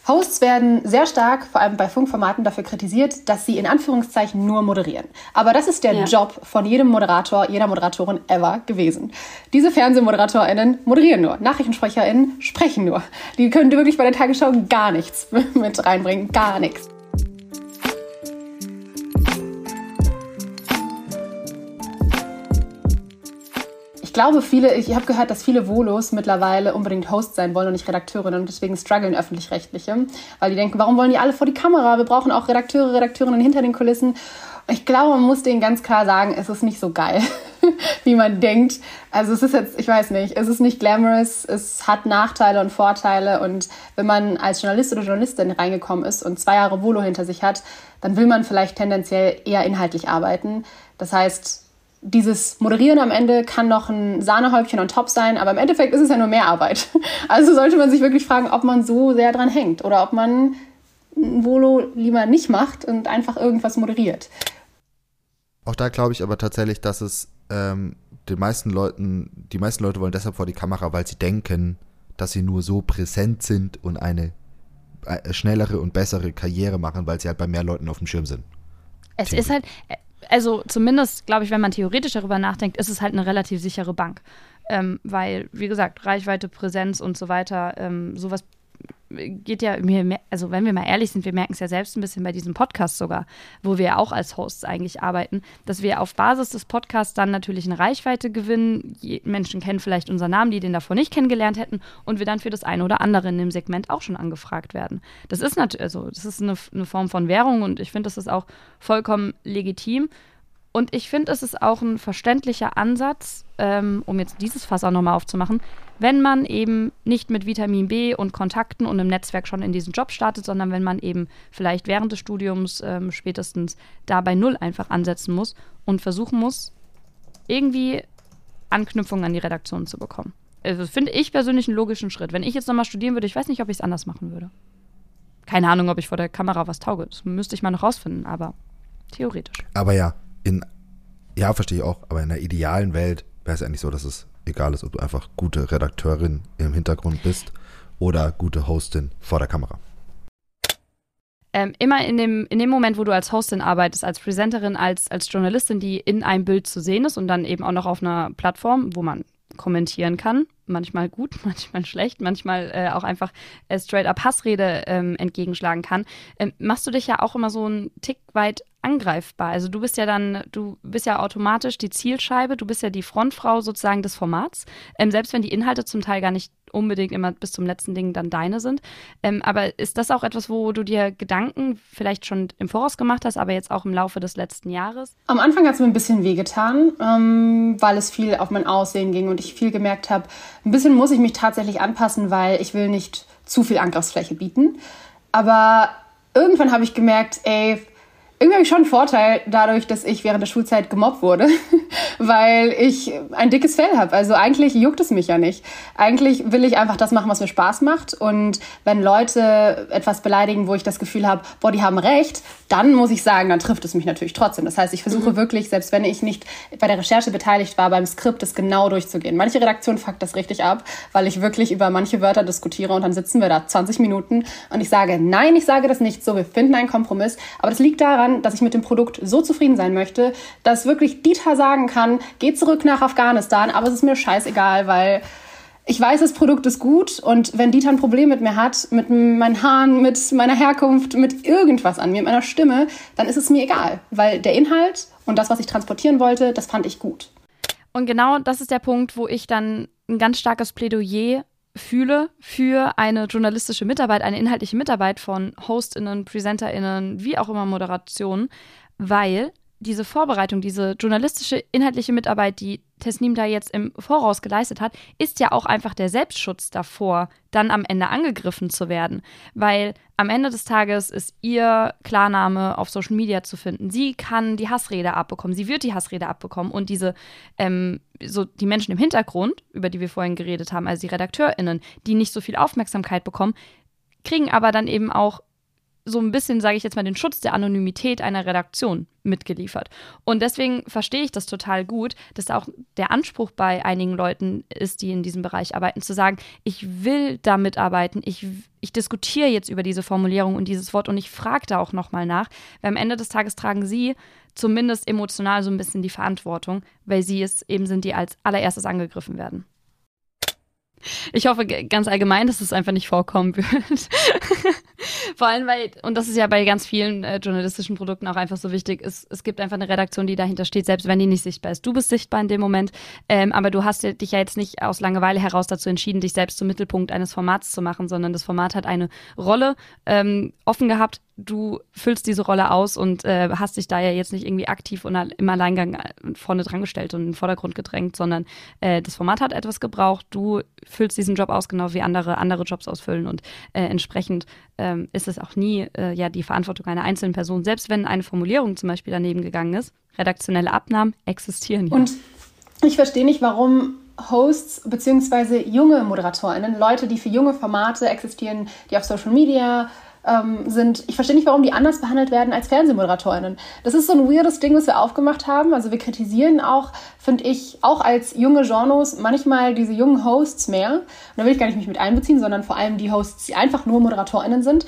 Hosts werden sehr stark, vor allem bei Funkformaten, dafür kritisiert, dass sie in Anführungszeichen nur moderieren. Aber das ist der ja. Job von jedem Moderator, jeder Moderatorin ever gewesen. Diese FernsehmoderatorInnen moderieren nur. NachrichtensprecherInnen sprechen nur. Die können wirklich bei der Tagesschau gar nichts mit reinbringen. Gar nichts. Glaube, viele, ich habe gehört, dass viele Volos mittlerweile unbedingt Host sein wollen und nicht Redakteurinnen und deswegen strugglen öffentlich-rechtliche, weil die denken, warum wollen die alle vor die Kamera? Wir brauchen auch Redakteure, Redakteurinnen hinter den Kulissen. Ich glaube, man muss denen ganz klar sagen, es ist nicht so geil, wie man denkt. Also es ist jetzt, ich weiß nicht, es ist nicht glamorous, es hat Nachteile und Vorteile und wenn man als Journalist oder Journalistin reingekommen ist und zwei Jahre Volo hinter sich hat, dann will man vielleicht tendenziell eher inhaltlich arbeiten. Das heißt, dieses Moderieren am Ende kann noch ein Sahnehäubchen on top sein, aber im Endeffekt ist es ja nur mehr Arbeit. Also sollte man sich wirklich fragen, ob man so sehr dran hängt oder ob man ein Volo lieber nicht macht und einfach irgendwas moderiert. Auch da glaube ich aber tatsächlich, dass es ähm, den meisten Leuten, die meisten Leute wollen deshalb vor die Kamera, weil sie denken, dass sie nur so präsent sind und eine äh, schnellere und bessere Karriere machen, weil sie halt bei mehr Leuten auf dem Schirm sind. Es ist halt, also zumindest, glaube ich, wenn man theoretisch darüber nachdenkt, ist es halt eine relativ sichere Bank. Ähm, weil, wie gesagt, Reichweite, Präsenz und so weiter, ähm, sowas geht ja mir, also wenn wir mal ehrlich sind, wir merken es ja selbst ein bisschen bei diesem Podcast sogar, wo wir auch als Hosts eigentlich arbeiten, dass wir auf Basis des Podcasts dann natürlich eine Reichweite gewinnen. Menschen kennen vielleicht unseren Namen, die den davor nicht kennengelernt hätten und wir dann für das eine oder andere in dem Segment auch schon angefragt werden. Das ist natürlich, also das ist eine, eine Form von Währung und ich finde, das ist auch vollkommen legitim. Und ich finde, es ist auch ein verständlicher Ansatz, ähm, um jetzt dieses Fass auch nochmal aufzumachen, wenn man eben nicht mit Vitamin B und Kontakten und einem Netzwerk schon in diesen Job startet, sondern wenn man eben vielleicht während des Studiums ähm, spätestens da bei Null einfach ansetzen muss und versuchen muss, irgendwie Anknüpfungen an die Redaktion zu bekommen. Also finde ich persönlich einen logischen Schritt. Wenn ich jetzt nochmal studieren würde, ich weiß nicht, ob ich es anders machen würde. Keine Ahnung, ob ich vor der Kamera was tauge. Das müsste ich mal noch rausfinden, aber theoretisch. Aber ja, in, ja, verstehe ich auch, aber in einer idealen Welt wäre es eigentlich so, dass es egal ist, ob du einfach gute Redakteurin im Hintergrund bist oder gute Hostin vor der Kamera. Ähm, immer in dem, in dem Moment, wo du als Hostin arbeitest, als Presenterin, als, als Journalistin, die in einem Bild zu sehen ist und dann eben auch noch auf einer Plattform, wo man kommentieren kann, manchmal gut, manchmal schlecht, manchmal äh, auch einfach äh, straight up Hassrede ähm, entgegenschlagen kann, ähm, machst du dich ja auch immer so einen Tick weit angreifbar. Also du bist ja dann, du bist ja automatisch die Zielscheibe, du bist ja die Frontfrau sozusagen des Formats, ähm, selbst wenn die Inhalte zum Teil gar nicht unbedingt immer bis zum letzten Ding dann deine sind. Ähm, aber ist das auch etwas, wo du dir Gedanken vielleicht schon im Voraus gemacht hast, aber jetzt auch im Laufe des letzten Jahres? Am Anfang hat es mir ein bisschen wehgetan, ähm, weil es viel auf mein Aussehen ging und ich viel gemerkt habe, ein bisschen muss ich mich tatsächlich anpassen, weil ich will nicht zu viel Angriffsfläche bieten. Aber irgendwann habe ich gemerkt, ey, irgendwie habe ich schon einen Vorteil dadurch, dass ich während der Schulzeit gemobbt wurde, weil ich ein dickes Fell habe. Also eigentlich juckt es mich ja nicht. Eigentlich will ich einfach das machen, was mir Spaß macht. Und wenn Leute etwas beleidigen, wo ich das Gefühl habe, boah, die haben recht, dann muss ich sagen, dann trifft es mich natürlich trotzdem. Das heißt, ich versuche mhm. wirklich, selbst wenn ich nicht bei der Recherche beteiligt war, beim Skript das genau durchzugehen. Manche Redaktionen fuckt das richtig ab, weil ich wirklich über manche Wörter diskutiere und dann sitzen wir da 20 Minuten und ich sage, nein, ich sage das nicht so, wir finden einen Kompromiss. Aber das liegt daran, daran, dass ich mit dem Produkt so zufrieden sein möchte, dass wirklich Dieter sagen kann, geh zurück nach Afghanistan, aber es ist mir scheißegal, weil ich weiß, das Produkt ist gut und wenn Dieter ein Problem mit mir hat, mit meinen Haaren, mit meiner Herkunft, mit irgendwas an mir, mit meiner Stimme, dann ist es mir egal, weil der Inhalt und das, was ich transportieren wollte, das fand ich gut. Und genau das ist der Punkt, wo ich dann ein ganz starkes Plädoyer fühle für eine journalistische Mitarbeit, eine inhaltliche Mitarbeit von HostInnen, PräsenterInnen, wie auch immer Moderation, weil diese Vorbereitung, diese journalistische, inhaltliche Mitarbeit, die Tesnim da jetzt im Voraus geleistet hat, ist ja auch einfach der Selbstschutz davor, dann am Ende angegriffen zu werden. Weil am Ende des Tages ist ihr Klarname auf Social Media zu finden. Sie kann die Hassrede abbekommen, sie wird die Hassrede abbekommen und diese, ähm, so die Menschen im Hintergrund, über die wir vorhin geredet haben, also die RedakteurInnen, die nicht so viel Aufmerksamkeit bekommen, kriegen aber dann eben auch so ein bisschen, sage ich jetzt mal, den Schutz der Anonymität einer Redaktion mitgeliefert. Und deswegen verstehe ich das total gut, dass auch der Anspruch bei einigen Leuten ist, die in diesem Bereich arbeiten, zu sagen, ich will da mitarbeiten, ich, ich diskutiere jetzt über diese Formulierung und dieses Wort und ich frage da auch nochmal nach, weil am Ende des Tages tragen sie zumindest emotional so ein bisschen die Verantwortung, weil sie es eben sind, die als allererstes angegriffen werden. Ich hoffe ganz allgemein, dass es einfach nicht vorkommen wird. Vor allem, weil, und das ist ja bei ganz vielen äh, journalistischen Produkten auch einfach so wichtig, es, es gibt einfach eine Redaktion, die dahinter steht, selbst wenn die nicht sichtbar ist. Du bist sichtbar in dem Moment, ähm, aber du hast dich ja jetzt nicht aus Langeweile heraus dazu entschieden, dich selbst zum Mittelpunkt eines Formats zu machen, sondern das Format hat eine Rolle ähm, offen gehabt, du füllst diese Rolle aus und äh, hast dich da ja jetzt nicht irgendwie aktiv und im Alleingang äh, vorne dran gestellt und in den Vordergrund gedrängt, sondern äh, das Format hat etwas gebraucht, du füllst diesen Job aus, genau wie andere andere Jobs ausfüllen und äh, entsprechend ähm, ist es auch nie äh, ja die Verantwortung einer einzelnen Person, selbst wenn eine Formulierung zum Beispiel daneben gegangen ist. Redaktionelle Abnahmen existieren ja. Und ich verstehe nicht, warum Hosts bzw. junge ModeratorInnen, Leute, die für junge Formate existieren, die auf Social Media ähm, sind, ich verstehe nicht, warum die anders behandelt werden als Fernsehmoderatorinnen. Das ist so ein weirdes Ding, was wir aufgemacht haben. Also wir kritisieren auch, finde ich, auch als junge Genres manchmal diese jungen Hosts mehr. Und da will ich gar nicht mich mit einbeziehen, sondern vor allem die Hosts, die einfach nur ModeratorInnen sind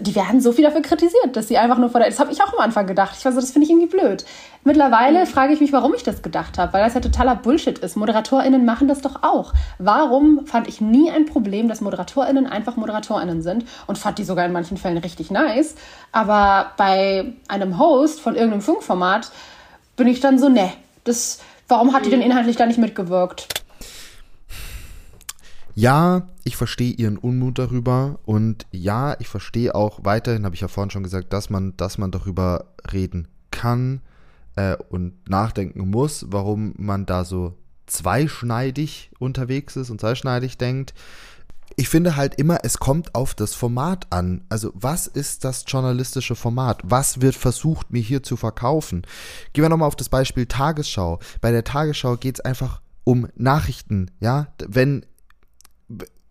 die werden so viel dafür kritisiert, dass sie einfach nur vor der. Das habe ich auch am Anfang gedacht. Ich war so, das finde ich irgendwie blöd. Mittlerweile mhm. frage ich mich, warum ich das gedacht habe, weil das ja totaler Bullshit ist. ModeratorInnen machen das doch auch. Warum fand ich nie ein Problem, dass ModeratorInnen einfach ModeratorInnen sind und fand die sogar in manchen Fällen richtig nice. Aber bei einem Host von irgendeinem Funkformat bin ich dann so, ne, das, warum hat die denn mhm. inhaltlich da nicht mitgewirkt? Ja, ich verstehe ihren Unmut darüber und ja, ich verstehe auch weiterhin, habe ich ja vorhin schon gesagt, dass man, dass man darüber reden kann äh, und nachdenken muss, warum man da so zweischneidig unterwegs ist und zweischneidig denkt. Ich finde halt immer, es kommt auf das Format an. Also was ist das journalistische Format? Was wird versucht, mir hier zu verkaufen? Gehen wir nochmal auf das Beispiel Tagesschau. Bei der Tagesschau geht es einfach um Nachrichten, ja. Wenn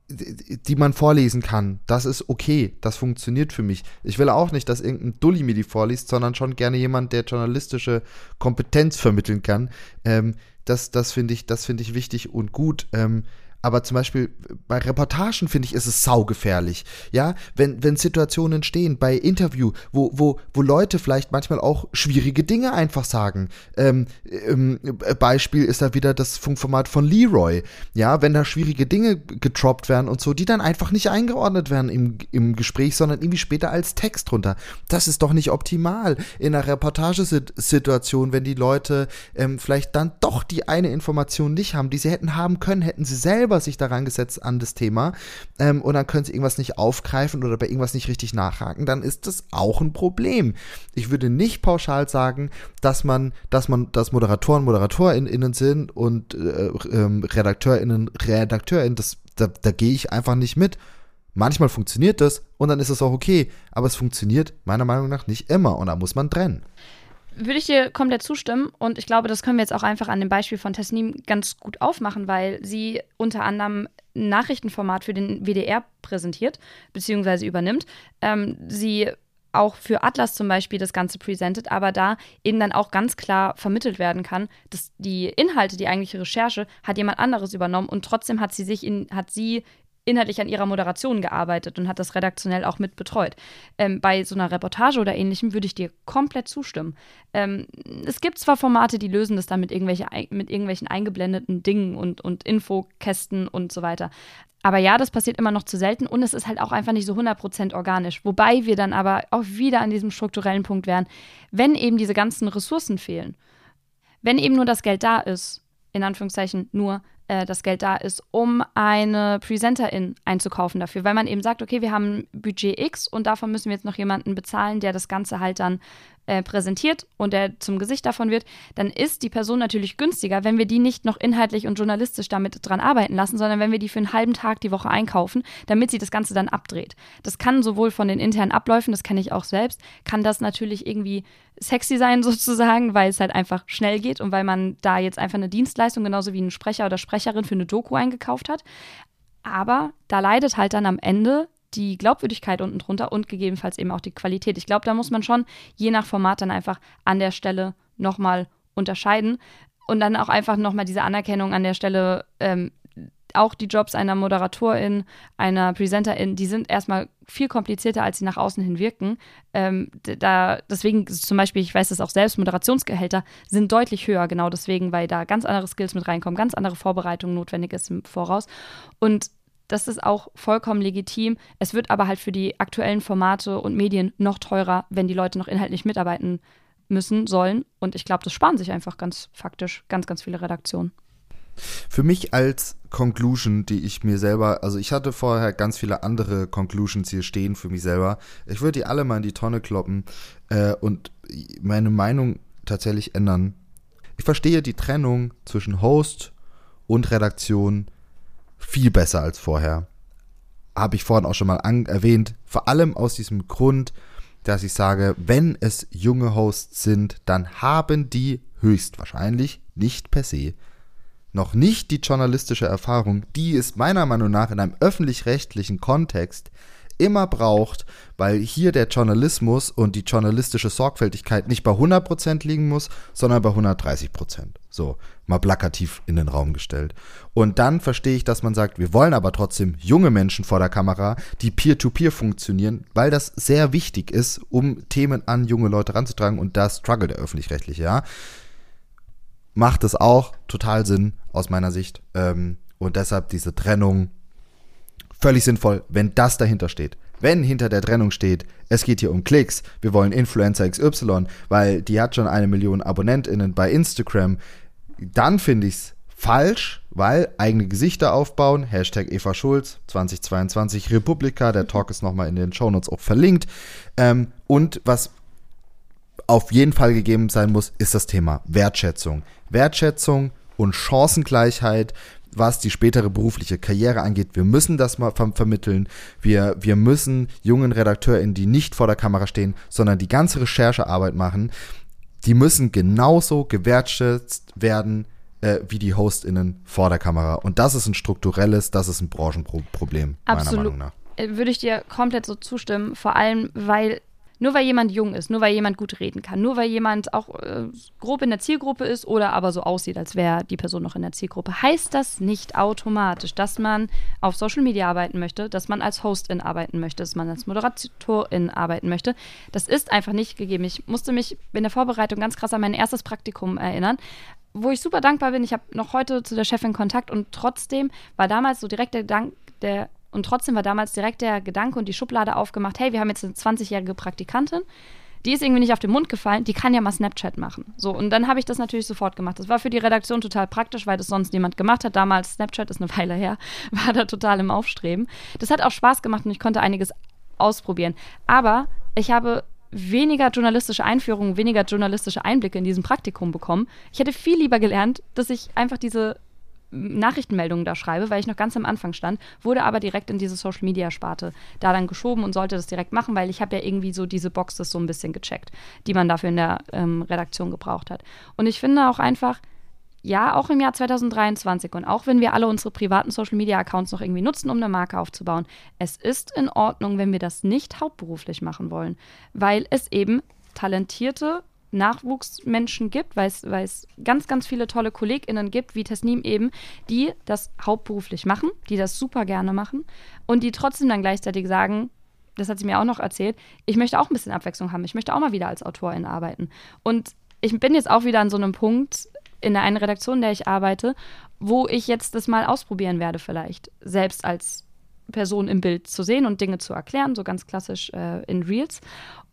die man vorlesen kann. Das ist okay. Das funktioniert für mich. Ich will auch nicht, dass irgendein Dulli mir die vorliest, sondern schon gerne jemand, der journalistische Kompetenz vermitteln kann. Ähm, das das finde ich, das ich wichtig und gut. Ähm, aber zum Beispiel bei Reportagen finde ich, ist es saugefährlich. Ja, wenn, wenn Situationen entstehen, bei Interview, wo, wo, wo Leute vielleicht manchmal auch schwierige Dinge einfach sagen. Ähm, ähm, Beispiel ist da wieder das Funkformat von Leroy. Ja, wenn da schwierige Dinge getroppt werden und so, die dann einfach nicht eingeordnet werden im, im Gespräch, sondern irgendwie später als Text drunter. Das ist doch nicht optimal in einer Reportagesituation, wenn die Leute ähm, vielleicht dann doch die eine Information nicht haben, die sie hätten haben können, hätten sie selber selber sich daran gesetzt an das Thema ähm, und dann können sie irgendwas nicht aufgreifen oder bei irgendwas nicht richtig nachhaken, dann ist das auch ein Problem. Ich würde nicht pauschal sagen, dass man, dass man, dass Moderatoren ModeratorInnen sind und äh, ähm, RedakteurInnen RedakteurInnen, das, da, da gehe ich einfach nicht mit. Manchmal funktioniert das und dann ist es auch okay, aber es funktioniert meiner Meinung nach nicht immer und da muss man trennen würde ich dir komplett zustimmen und ich glaube, das können wir jetzt auch einfach an dem Beispiel von Tesnim ganz gut aufmachen, weil sie unter anderem ein Nachrichtenformat für den WDR präsentiert bzw. übernimmt. Ähm, sie auch für Atlas zum Beispiel das Ganze präsentiert, aber da eben dann auch ganz klar vermittelt werden kann, dass die Inhalte, die eigentliche Recherche, hat jemand anderes übernommen und trotzdem hat sie sich in, hat sie inhaltlich an ihrer Moderation gearbeitet und hat das redaktionell auch mit betreut. Ähm, bei so einer Reportage oder ähnlichem würde ich dir komplett zustimmen. Ähm, es gibt zwar Formate, die lösen das dann mit, irgendwelche, mit irgendwelchen eingeblendeten Dingen und, und Infokästen und so weiter. Aber ja, das passiert immer noch zu selten und es ist halt auch einfach nicht so 100% organisch. Wobei wir dann aber auch wieder an diesem strukturellen Punkt wären, wenn eben diese ganzen Ressourcen fehlen, wenn eben nur das Geld da ist, in Anführungszeichen nur, äh, das Geld da ist, um eine Presenterin einzukaufen dafür, weil man eben sagt, okay, wir haben Budget X und davon müssen wir jetzt noch jemanden bezahlen, der das Ganze halt dann äh, präsentiert und der zum Gesicht davon wird, dann ist die Person natürlich günstiger, wenn wir die nicht noch inhaltlich und journalistisch damit dran arbeiten lassen, sondern wenn wir die für einen halben Tag die Woche einkaufen, damit sie das Ganze dann abdreht. Das kann sowohl von den internen Abläufen, das kenne ich auch selbst, kann das natürlich irgendwie sexy sein sozusagen, weil es halt einfach schnell geht und weil man da jetzt einfach eine Dienstleistung genauso wie einen Sprecher oder Sprecherin für eine Doku eingekauft hat. Aber da leidet halt dann am Ende die Glaubwürdigkeit unten drunter und gegebenenfalls eben auch die Qualität. Ich glaube, da muss man schon je nach Format dann einfach an der Stelle nochmal unterscheiden und dann auch einfach nochmal diese Anerkennung an der Stelle, ähm, auch die Jobs einer Moderatorin, einer Presenterin, die sind erstmal viel komplizierter, als sie nach außen hin wirken. Ähm, da, deswegen zum Beispiel, ich weiß das auch selbst, Moderationsgehälter sind deutlich höher, genau deswegen, weil da ganz andere Skills mit reinkommen, ganz andere Vorbereitung notwendig ist im Voraus. Und das ist auch vollkommen legitim. Es wird aber halt für die aktuellen Formate und Medien noch teurer, wenn die Leute noch inhaltlich mitarbeiten müssen, sollen. Und ich glaube, das sparen sich einfach ganz faktisch ganz, ganz viele Redaktionen. Für mich als Conclusion, die ich mir selber, also ich hatte vorher ganz viele andere Conclusions hier stehen für mich selber. Ich würde die alle mal in die Tonne kloppen äh, und meine Meinung tatsächlich ändern. Ich verstehe die Trennung zwischen Host und Redaktion viel besser als vorher. Habe ich vorhin auch schon mal erwähnt. Vor allem aus diesem Grund, dass ich sage, wenn es junge Hosts sind, dann haben die höchstwahrscheinlich nicht per se noch nicht die journalistische Erfahrung, die es meiner Meinung nach in einem öffentlich-rechtlichen Kontext immer braucht, weil hier der Journalismus und die journalistische Sorgfältigkeit nicht bei 100% liegen muss, sondern bei 130%. So, mal plakativ in den Raum gestellt. Und dann verstehe ich, dass man sagt, wir wollen aber trotzdem junge Menschen vor der Kamera, die peer-to-peer -peer funktionieren, weil das sehr wichtig ist, um Themen an junge Leute ranzutragen und da struggle der öffentlich-rechtliche, ja. Macht es auch total Sinn aus meiner Sicht. Ähm, und deshalb diese Trennung völlig sinnvoll, wenn das dahinter steht. Wenn hinter der Trennung steht, es geht hier um Klicks, wir wollen Influencer XY, weil die hat schon eine Million AbonnentInnen bei Instagram, dann finde ich es falsch, weil eigene Gesichter aufbauen, Hashtag Eva Schulz 2022 Republika, der Talk ist nochmal in den Shownotes auch verlinkt. Ähm, und was auf jeden Fall gegeben sein muss, ist das Thema Wertschätzung. Wertschätzung und Chancengleichheit was die spätere berufliche Karriere angeht. Wir müssen das mal ver vermitteln. Wir, wir müssen jungen RedakteurInnen, die nicht vor der Kamera stehen, sondern die ganze Recherchearbeit machen, die müssen genauso gewertschätzt werden äh, wie die HostInnen vor der Kamera. Und das ist ein strukturelles, das ist ein Branchenproblem, meiner Absolut. Meinung nach. Äh, würde ich dir komplett so zustimmen, vor allem, weil nur weil jemand jung ist, nur weil jemand gut reden kann, nur weil jemand auch äh, grob in der Zielgruppe ist oder aber so aussieht, als wäre die Person noch in der Zielgruppe, heißt das nicht automatisch, dass man auf Social Media arbeiten möchte, dass man als Hostin arbeiten möchte, dass man als Moderatorin arbeiten möchte. Das ist einfach nicht gegeben. Ich musste mich in der Vorbereitung ganz krass an mein erstes Praktikum erinnern, wo ich super dankbar bin. Ich habe noch heute zu der Chefin Kontakt und trotzdem war damals so direkt der Dank, der und trotzdem war damals direkt der Gedanke und die Schublade aufgemacht, hey, wir haben jetzt eine 20-jährige Praktikantin, die ist irgendwie nicht auf den Mund gefallen, die kann ja mal Snapchat machen. So, und dann habe ich das natürlich sofort gemacht. Das war für die Redaktion total praktisch, weil das sonst niemand gemacht hat. Damals, Snapchat ist eine Weile her, war da total im Aufstreben. Das hat auch Spaß gemacht und ich konnte einiges ausprobieren. Aber ich habe weniger journalistische Einführungen, weniger journalistische Einblicke in diesem Praktikum bekommen. Ich hätte viel lieber gelernt, dass ich einfach diese Nachrichtenmeldungen da schreibe, weil ich noch ganz am Anfang stand, wurde aber direkt in diese Social Media Sparte da dann geschoben und sollte das direkt machen, weil ich habe ja irgendwie so diese Boxes so ein bisschen gecheckt, die man dafür in der ähm, Redaktion gebraucht hat. Und ich finde auch einfach, ja, auch im Jahr 2023 und auch wenn wir alle unsere privaten Social Media Accounts noch irgendwie nutzen, um eine Marke aufzubauen, es ist in Ordnung, wenn wir das nicht hauptberuflich machen wollen, weil es eben talentierte Nachwuchsmenschen gibt, weil es ganz, ganz viele tolle KollegInnen gibt, wie Tesnim eben, die das hauptberuflich machen, die das super gerne machen und die trotzdem dann gleichzeitig sagen, das hat sie mir auch noch erzählt, ich möchte auch ein bisschen Abwechslung haben, ich möchte auch mal wieder als Autorin arbeiten. Und ich bin jetzt auch wieder an so einem Punkt in der einen Redaktion, in der ich arbeite, wo ich jetzt das mal ausprobieren werde, vielleicht selbst als Person im Bild zu sehen und Dinge zu erklären, so ganz klassisch äh, in Reels.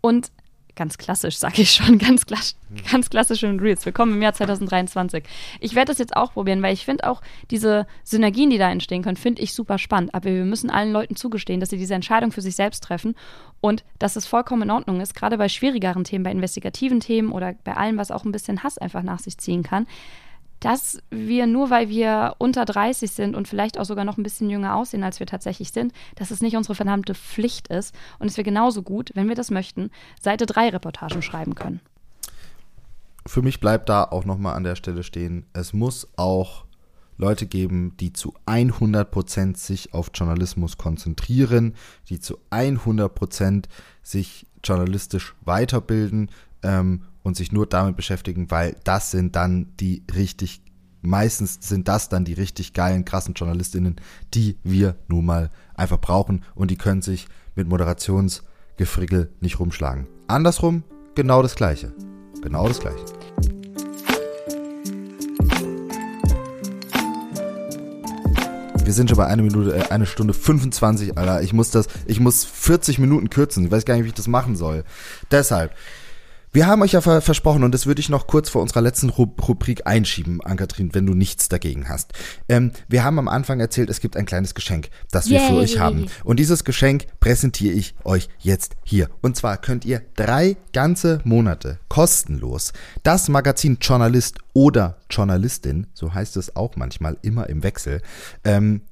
Und ganz klassisch, sage ich schon, ganz, klass ganz klassisch in Reels. Willkommen im Jahr 2023. Ich werde das jetzt auch probieren, weil ich finde auch diese Synergien, die da entstehen können, finde ich super spannend. Aber wir müssen allen Leuten zugestehen, dass sie diese Entscheidung für sich selbst treffen und dass es vollkommen in Ordnung ist, gerade bei schwierigeren Themen, bei investigativen Themen oder bei allem, was auch ein bisschen Hass einfach nach sich ziehen kann, dass wir nur weil wir unter 30 sind und vielleicht auch sogar noch ein bisschen jünger aussehen, als wir tatsächlich sind, dass es nicht unsere verdammte Pflicht ist und dass wir genauso gut, wenn wir das möchten, Seite 3 Reportagen schreiben können. Für mich bleibt da auch nochmal an der Stelle stehen, es muss auch Leute geben, die zu 100% sich auf Journalismus konzentrieren, die zu 100% sich journalistisch weiterbilden ähm, und sich nur damit beschäftigen, weil das sind dann die richtig, meistens sind das dann die richtig geilen, krassen JournalistInnen, die wir nun mal einfach brauchen und die können sich mit Moderationsgefrickel nicht rumschlagen. Andersrum, genau das Gleiche. Genau das Gleiche. Wir sind schon bei einer Minute, äh, eine Stunde 25, Alter. Ich muss das, ich muss 40 Minuten kürzen. Ich weiß gar nicht, wie ich das machen soll. Deshalb, wir haben euch ja versprochen, und das würde ich noch kurz vor unserer letzten Rubrik einschieben, Ankatrin, wenn du nichts dagegen hast. Ähm, wir haben am Anfang erzählt, es gibt ein kleines Geschenk, das wir Yay. für euch haben. Und dieses Geschenk präsentiere ich euch jetzt hier. Und zwar könnt ihr drei ganze Monate kostenlos das Magazin Journalist oder Journalistin, so heißt es auch manchmal immer im Wechsel, ähm,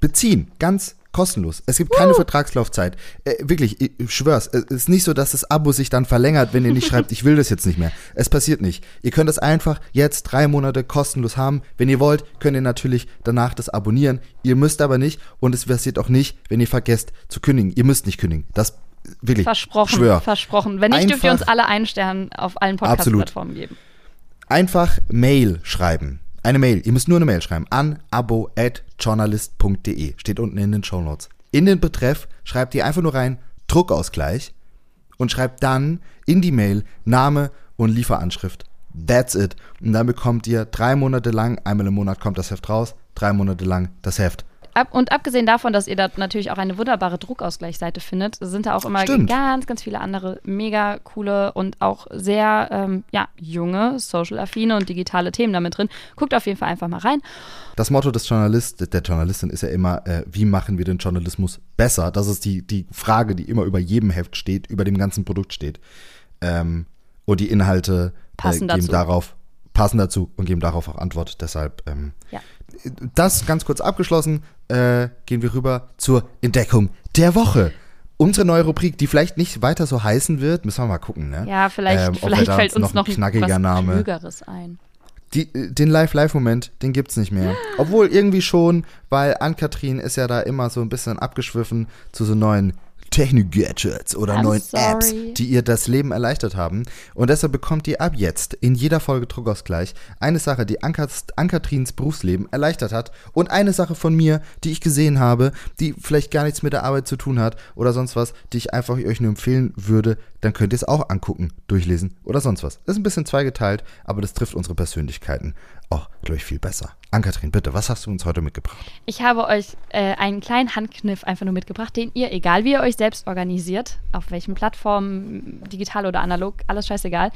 beziehen. Ganz Kostenlos. Es gibt keine uh. Vertragslaufzeit. Äh, wirklich, ich schwör's. Es ist nicht so, dass das Abo sich dann verlängert, wenn ihr nicht schreibt, ich will das jetzt nicht mehr. Es passiert nicht. Ihr könnt das einfach jetzt drei Monate kostenlos haben. Wenn ihr wollt, könnt ihr natürlich danach das abonnieren. Ihr müsst aber nicht und es passiert auch nicht, wenn ihr vergesst zu kündigen. Ihr müsst nicht kündigen. Das wirklich. Versprochen. Schwör. Versprochen. Wenn nicht, einfach, dürft ihr uns alle einen Stern auf allen Podcast-Plattformen geben. Einfach Mail schreiben eine Mail. Ihr müsst nur eine Mail schreiben an abo@journalist.de. Steht unten in den Show Notes. In den Betreff schreibt ihr einfach nur rein Druckausgleich und schreibt dann in die Mail Name und Lieferanschrift. That's it. Und dann bekommt ihr drei Monate lang, einmal im Monat kommt das Heft raus, drei Monate lang das Heft. Ab, und abgesehen davon, dass ihr da natürlich auch eine wunderbare Druckausgleichsseite findet, sind da auch immer Stimmt. ganz, ganz viele andere mega coole und auch sehr ähm, ja, junge, social-affine und digitale Themen damit drin. Guckt auf jeden Fall einfach mal rein. Das Motto des Journalist, der Journalistin ist ja immer, äh, wie machen wir den Journalismus besser? Das ist die, die Frage, die immer über jedem Heft steht, über dem ganzen Produkt steht. Ähm, und die Inhalte äh, geben dazu. darauf, passen dazu und geben darauf auch Antwort. Deshalb ähm, ja das ganz kurz abgeschlossen, äh, gehen wir rüber zur Entdeckung der Woche. Unsere neue Rubrik, die vielleicht nicht weiter so heißen wird, müssen wir mal gucken. Ne? Ja, vielleicht, ähm, vielleicht fällt uns noch ein knackiger Name. Klügeres ein. Die, den Live-Live-Moment, den gibt es nicht mehr. Obwohl irgendwie schon, weil Ann-Kathrin ist ja da immer so ein bisschen abgeschwiffen zu so neuen Technik-Gadgets oder I'm neuen sorry. Apps, die ihr das Leben erleichtert haben. Und deshalb bekommt ihr ab jetzt in jeder Folge Druckausgleich eine Sache, die Ann-Katrins Berufsleben erleichtert hat und eine Sache von mir, die ich gesehen habe, die vielleicht gar nichts mit der Arbeit zu tun hat oder sonst was, die ich einfach euch nur empfehlen würde, dann könnt ihr es auch angucken, durchlesen oder sonst was. Das ist ein bisschen zweigeteilt, aber das trifft unsere Persönlichkeiten auch, glaube ich, viel besser. Ann-Kathrin, bitte, was hast du uns heute mitgebracht? Ich habe euch äh, einen kleinen Handkniff einfach nur mitgebracht, den ihr, egal wie ihr euch selbst organisiert, auf welchen Plattformen, digital oder analog, alles scheißegal,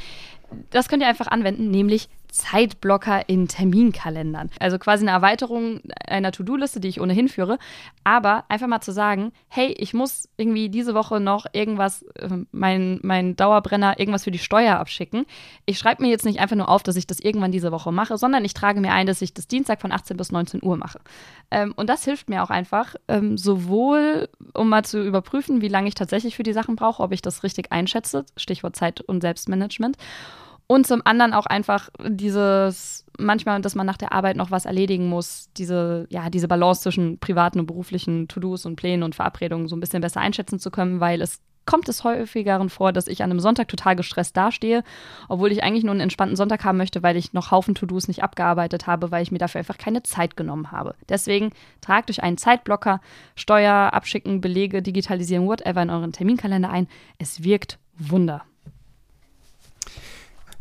das könnt ihr einfach anwenden, nämlich Zeitblocker in Terminkalendern. Also quasi eine Erweiterung einer To-Do-Liste, die ich ohnehin führe. Aber einfach mal zu sagen, hey, ich muss irgendwie diese Woche noch irgendwas, äh, mein, mein Dauerbrenner, irgendwas für die Steuer abschicken. Ich schreibe mir jetzt nicht einfach nur auf, dass ich das irgendwann diese Woche mache, sondern ich trage mir ein, dass ich das Dienstag von 18 bis 19 Uhr mache. Ähm, und das hilft mir auch einfach, ähm, sowohl um mal zu überprüfen, wie lange ich tatsächlich für die Sachen brauche, ob ich das richtig einschätze, Stichwort Zeit und Selbstmanagement und zum anderen auch einfach dieses, manchmal, dass man nach der Arbeit noch was erledigen muss, diese, ja, diese Balance zwischen privaten und beruflichen To-Dos und Plänen und Verabredungen so ein bisschen besser einschätzen zu können, weil es kommt es häufigeren vor, dass ich an einem Sonntag total gestresst dastehe, obwohl ich eigentlich nur einen entspannten Sonntag haben möchte, weil ich noch Haufen To-Dos nicht abgearbeitet habe, weil ich mir dafür einfach keine Zeit genommen habe. Deswegen tragt euch einen Zeitblocker, Steuer, Abschicken, Belege, Digitalisieren, whatever in euren Terminkalender ein. Es wirkt Wunder.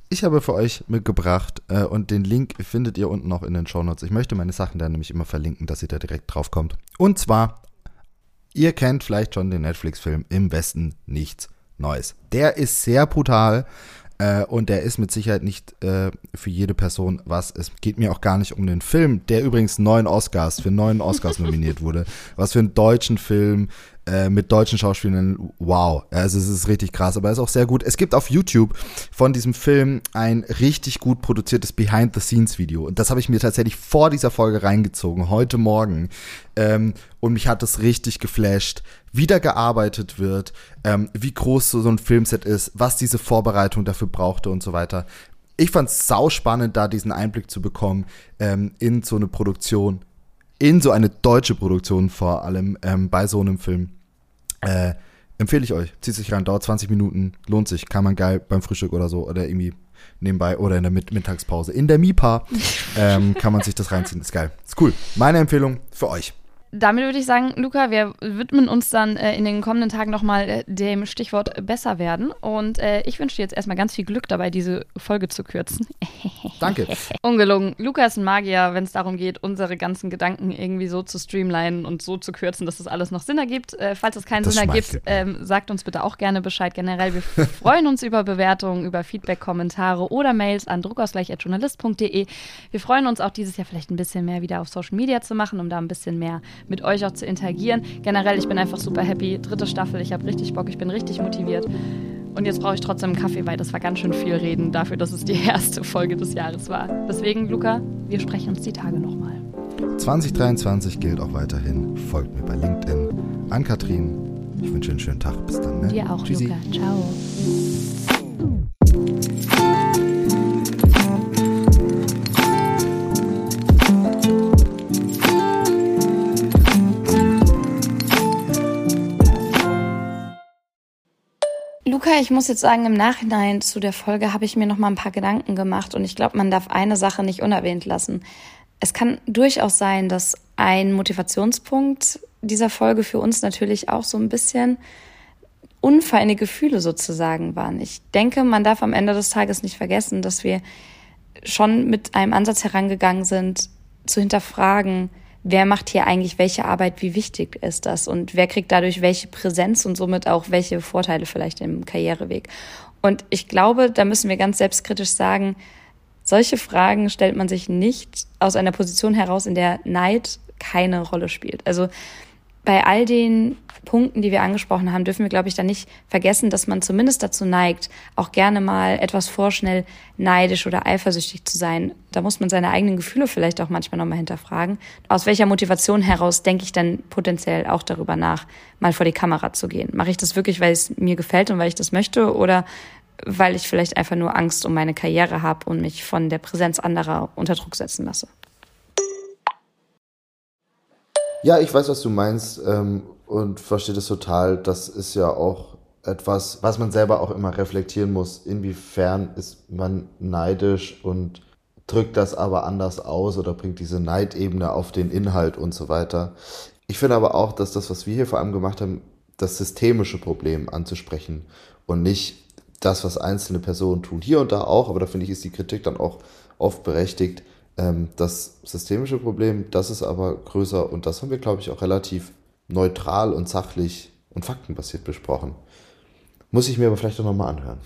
Ich habe für euch mitgebracht äh, und den Link findet ihr unten auch in den Shownotes. Ich möchte meine Sachen da nämlich immer verlinken, dass ihr da direkt drauf kommt. Und zwar, ihr kennt vielleicht schon den Netflix-Film Im Westen nichts Neues. Der ist sehr brutal äh, und der ist mit Sicherheit nicht äh, für jede Person was. Es geht mir auch gar nicht um den Film, der übrigens neun Oscars, für neun Oscars nominiert wurde. Was für einen deutschen Film äh, mit deutschen Schauspielern, wow. Also es ist richtig krass, aber es ist auch sehr gut. Es gibt auf YouTube von diesem Film ein richtig gut produziertes Behind-the-Scenes-Video. Und das habe ich mir tatsächlich vor dieser Folge reingezogen, heute Morgen. Ähm, und mich hat es richtig geflasht, wie da gearbeitet wird, ähm, wie groß so, ein Filmset ist, was diese Vorbereitung dafür brauchte und so weiter. Ich fand es spannend, da diesen Einblick zu bekommen ähm, in so eine Produktion, in so eine deutsche Produktion vor allem ähm, bei so einem Film. Äh, empfehle ich euch. Zieht sich rein, dauert 20 Minuten, lohnt sich, kann man geil beim Frühstück oder so oder irgendwie nebenbei oder in der Mittagspause. In der MIPA ähm, kann man sich das reinziehen. Ist geil. Ist cool. Meine Empfehlung für euch damit würde ich sagen, Luca, wir widmen uns dann äh, in den kommenden Tagen nochmal äh, dem Stichwort besser werden. Und äh, ich wünsche dir jetzt erstmal ganz viel Glück dabei, diese Folge zu kürzen. Danke. Ungelogen. Luca ist ein Magier, wenn es darum geht, unsere ganzen Gedanken irgendwie so zu streamlinen und so zu kürzen, dass das alles noch Sinn ergibt. Äh, falls es keinen das Sinn ergibt, ähm, sagt uns bitte auch gerne Bescheid. Generell, wir freuen uns über Bewertungen, über Feedback, Kommentare oder Mails an druckausgleich.journalist.de. Wir freuen uns auch dieses Jahr vielleicht ein bisschen mehr wieder auf Social Media zu machen, um da ein bisschen mehr mit euch auch zu interagieren. Generell, ich bin einfach super happy. Dritte Staffel, ich habe richtig Bock, ich bin richtig motiviert. Und jetzt brauche ich trotzdem einen Kaffee, weil das war ganz schön viel reden dafür, dass es die erste Folge des Jahres war. Deswegen, Luca, wir sprechen uns die Tage nochmal. 2023 gilt auch weiterhin. Folgt mir bei LinkedIn. An Katrin. Ich wünsche einen schönen Tag. Bis dann. Ne? Dir auch, Tschüssi. Luca. Ciao. Luca, ich muss jetzt sagen, im Nachhinein zu der Folge habe ich mir noch mal ein paar Gedanken gemacht und ich glaube, man darf eine Sache nicht unerwähnt lassen. Es kann durchaus sein, dass ein Motivationspunkt dieser Folge für uns natürlich auch so ein bisschen unfeine Gefühle sozusagen waren. Ich denke, man darf am Ende des Tages nicht vergessen, dass wir schon mit einem Ansatz herangegangen sind, zu hinterfragen, wer macht hier eigentlich welche Arbeit, wie wichtig ist das und wer kriegt dadurch welche Präsenz und somit auch welche Vorteile vielleicht im Karriereweg. Und ich glaube, da müssen wir ganz selbstkritisch sagen, solche Fragen stellt man sich nicht aus einer Position heraus, in der Neid keine Rolle spielt. Also bei all den Punkten, die wir angesprochen haben, dürfen wir, glaube ich, dann nicht vergessen, dass man zumindest dazu neigt, auch gerne mal etwas vorschnell neidisch oder eifersüchtig zu sein. Da muss man seine eigenen Gefühle vielleicht auch manchmal nochmal hinterfragen. Aus welcher Motivation heraus denke ich dann potenziell auch darüber nach, mal vor die Kamera zu gehen? Mache ich das wirklich, weil es mir gefällt und weil ich das möchte oder weil ich vielleicht einfach nur Angst um meine Karriere habe und mich von der Präsenz anderer unter Druck setzen lasse? Ja, ich weiß, was du meinst ähm, und verstehe das total. Das ist ja auch etwas, was man selber auch immer reflektieren muss. Inwiefern ist man neidisch und drückt das aber anders aus oder bringt diese Neidebene auf den Inhalt und so weiter. Ich finde aber auch, dass das, was wir hier vor allem gemacht haben, das systemische Problem anzusprechen und nicht das, was einzelne Personen tun. Hier und da auch, aber da finde ich, ist die Kritik dann auch oft berechtigt das systemische Problem, das ist aber größer und das haben wir, glaube ich, auch relativ neutral und sachlich und faktenbasiert besprochen. Muss ich mir aber vielleicht auch nochmal anhören.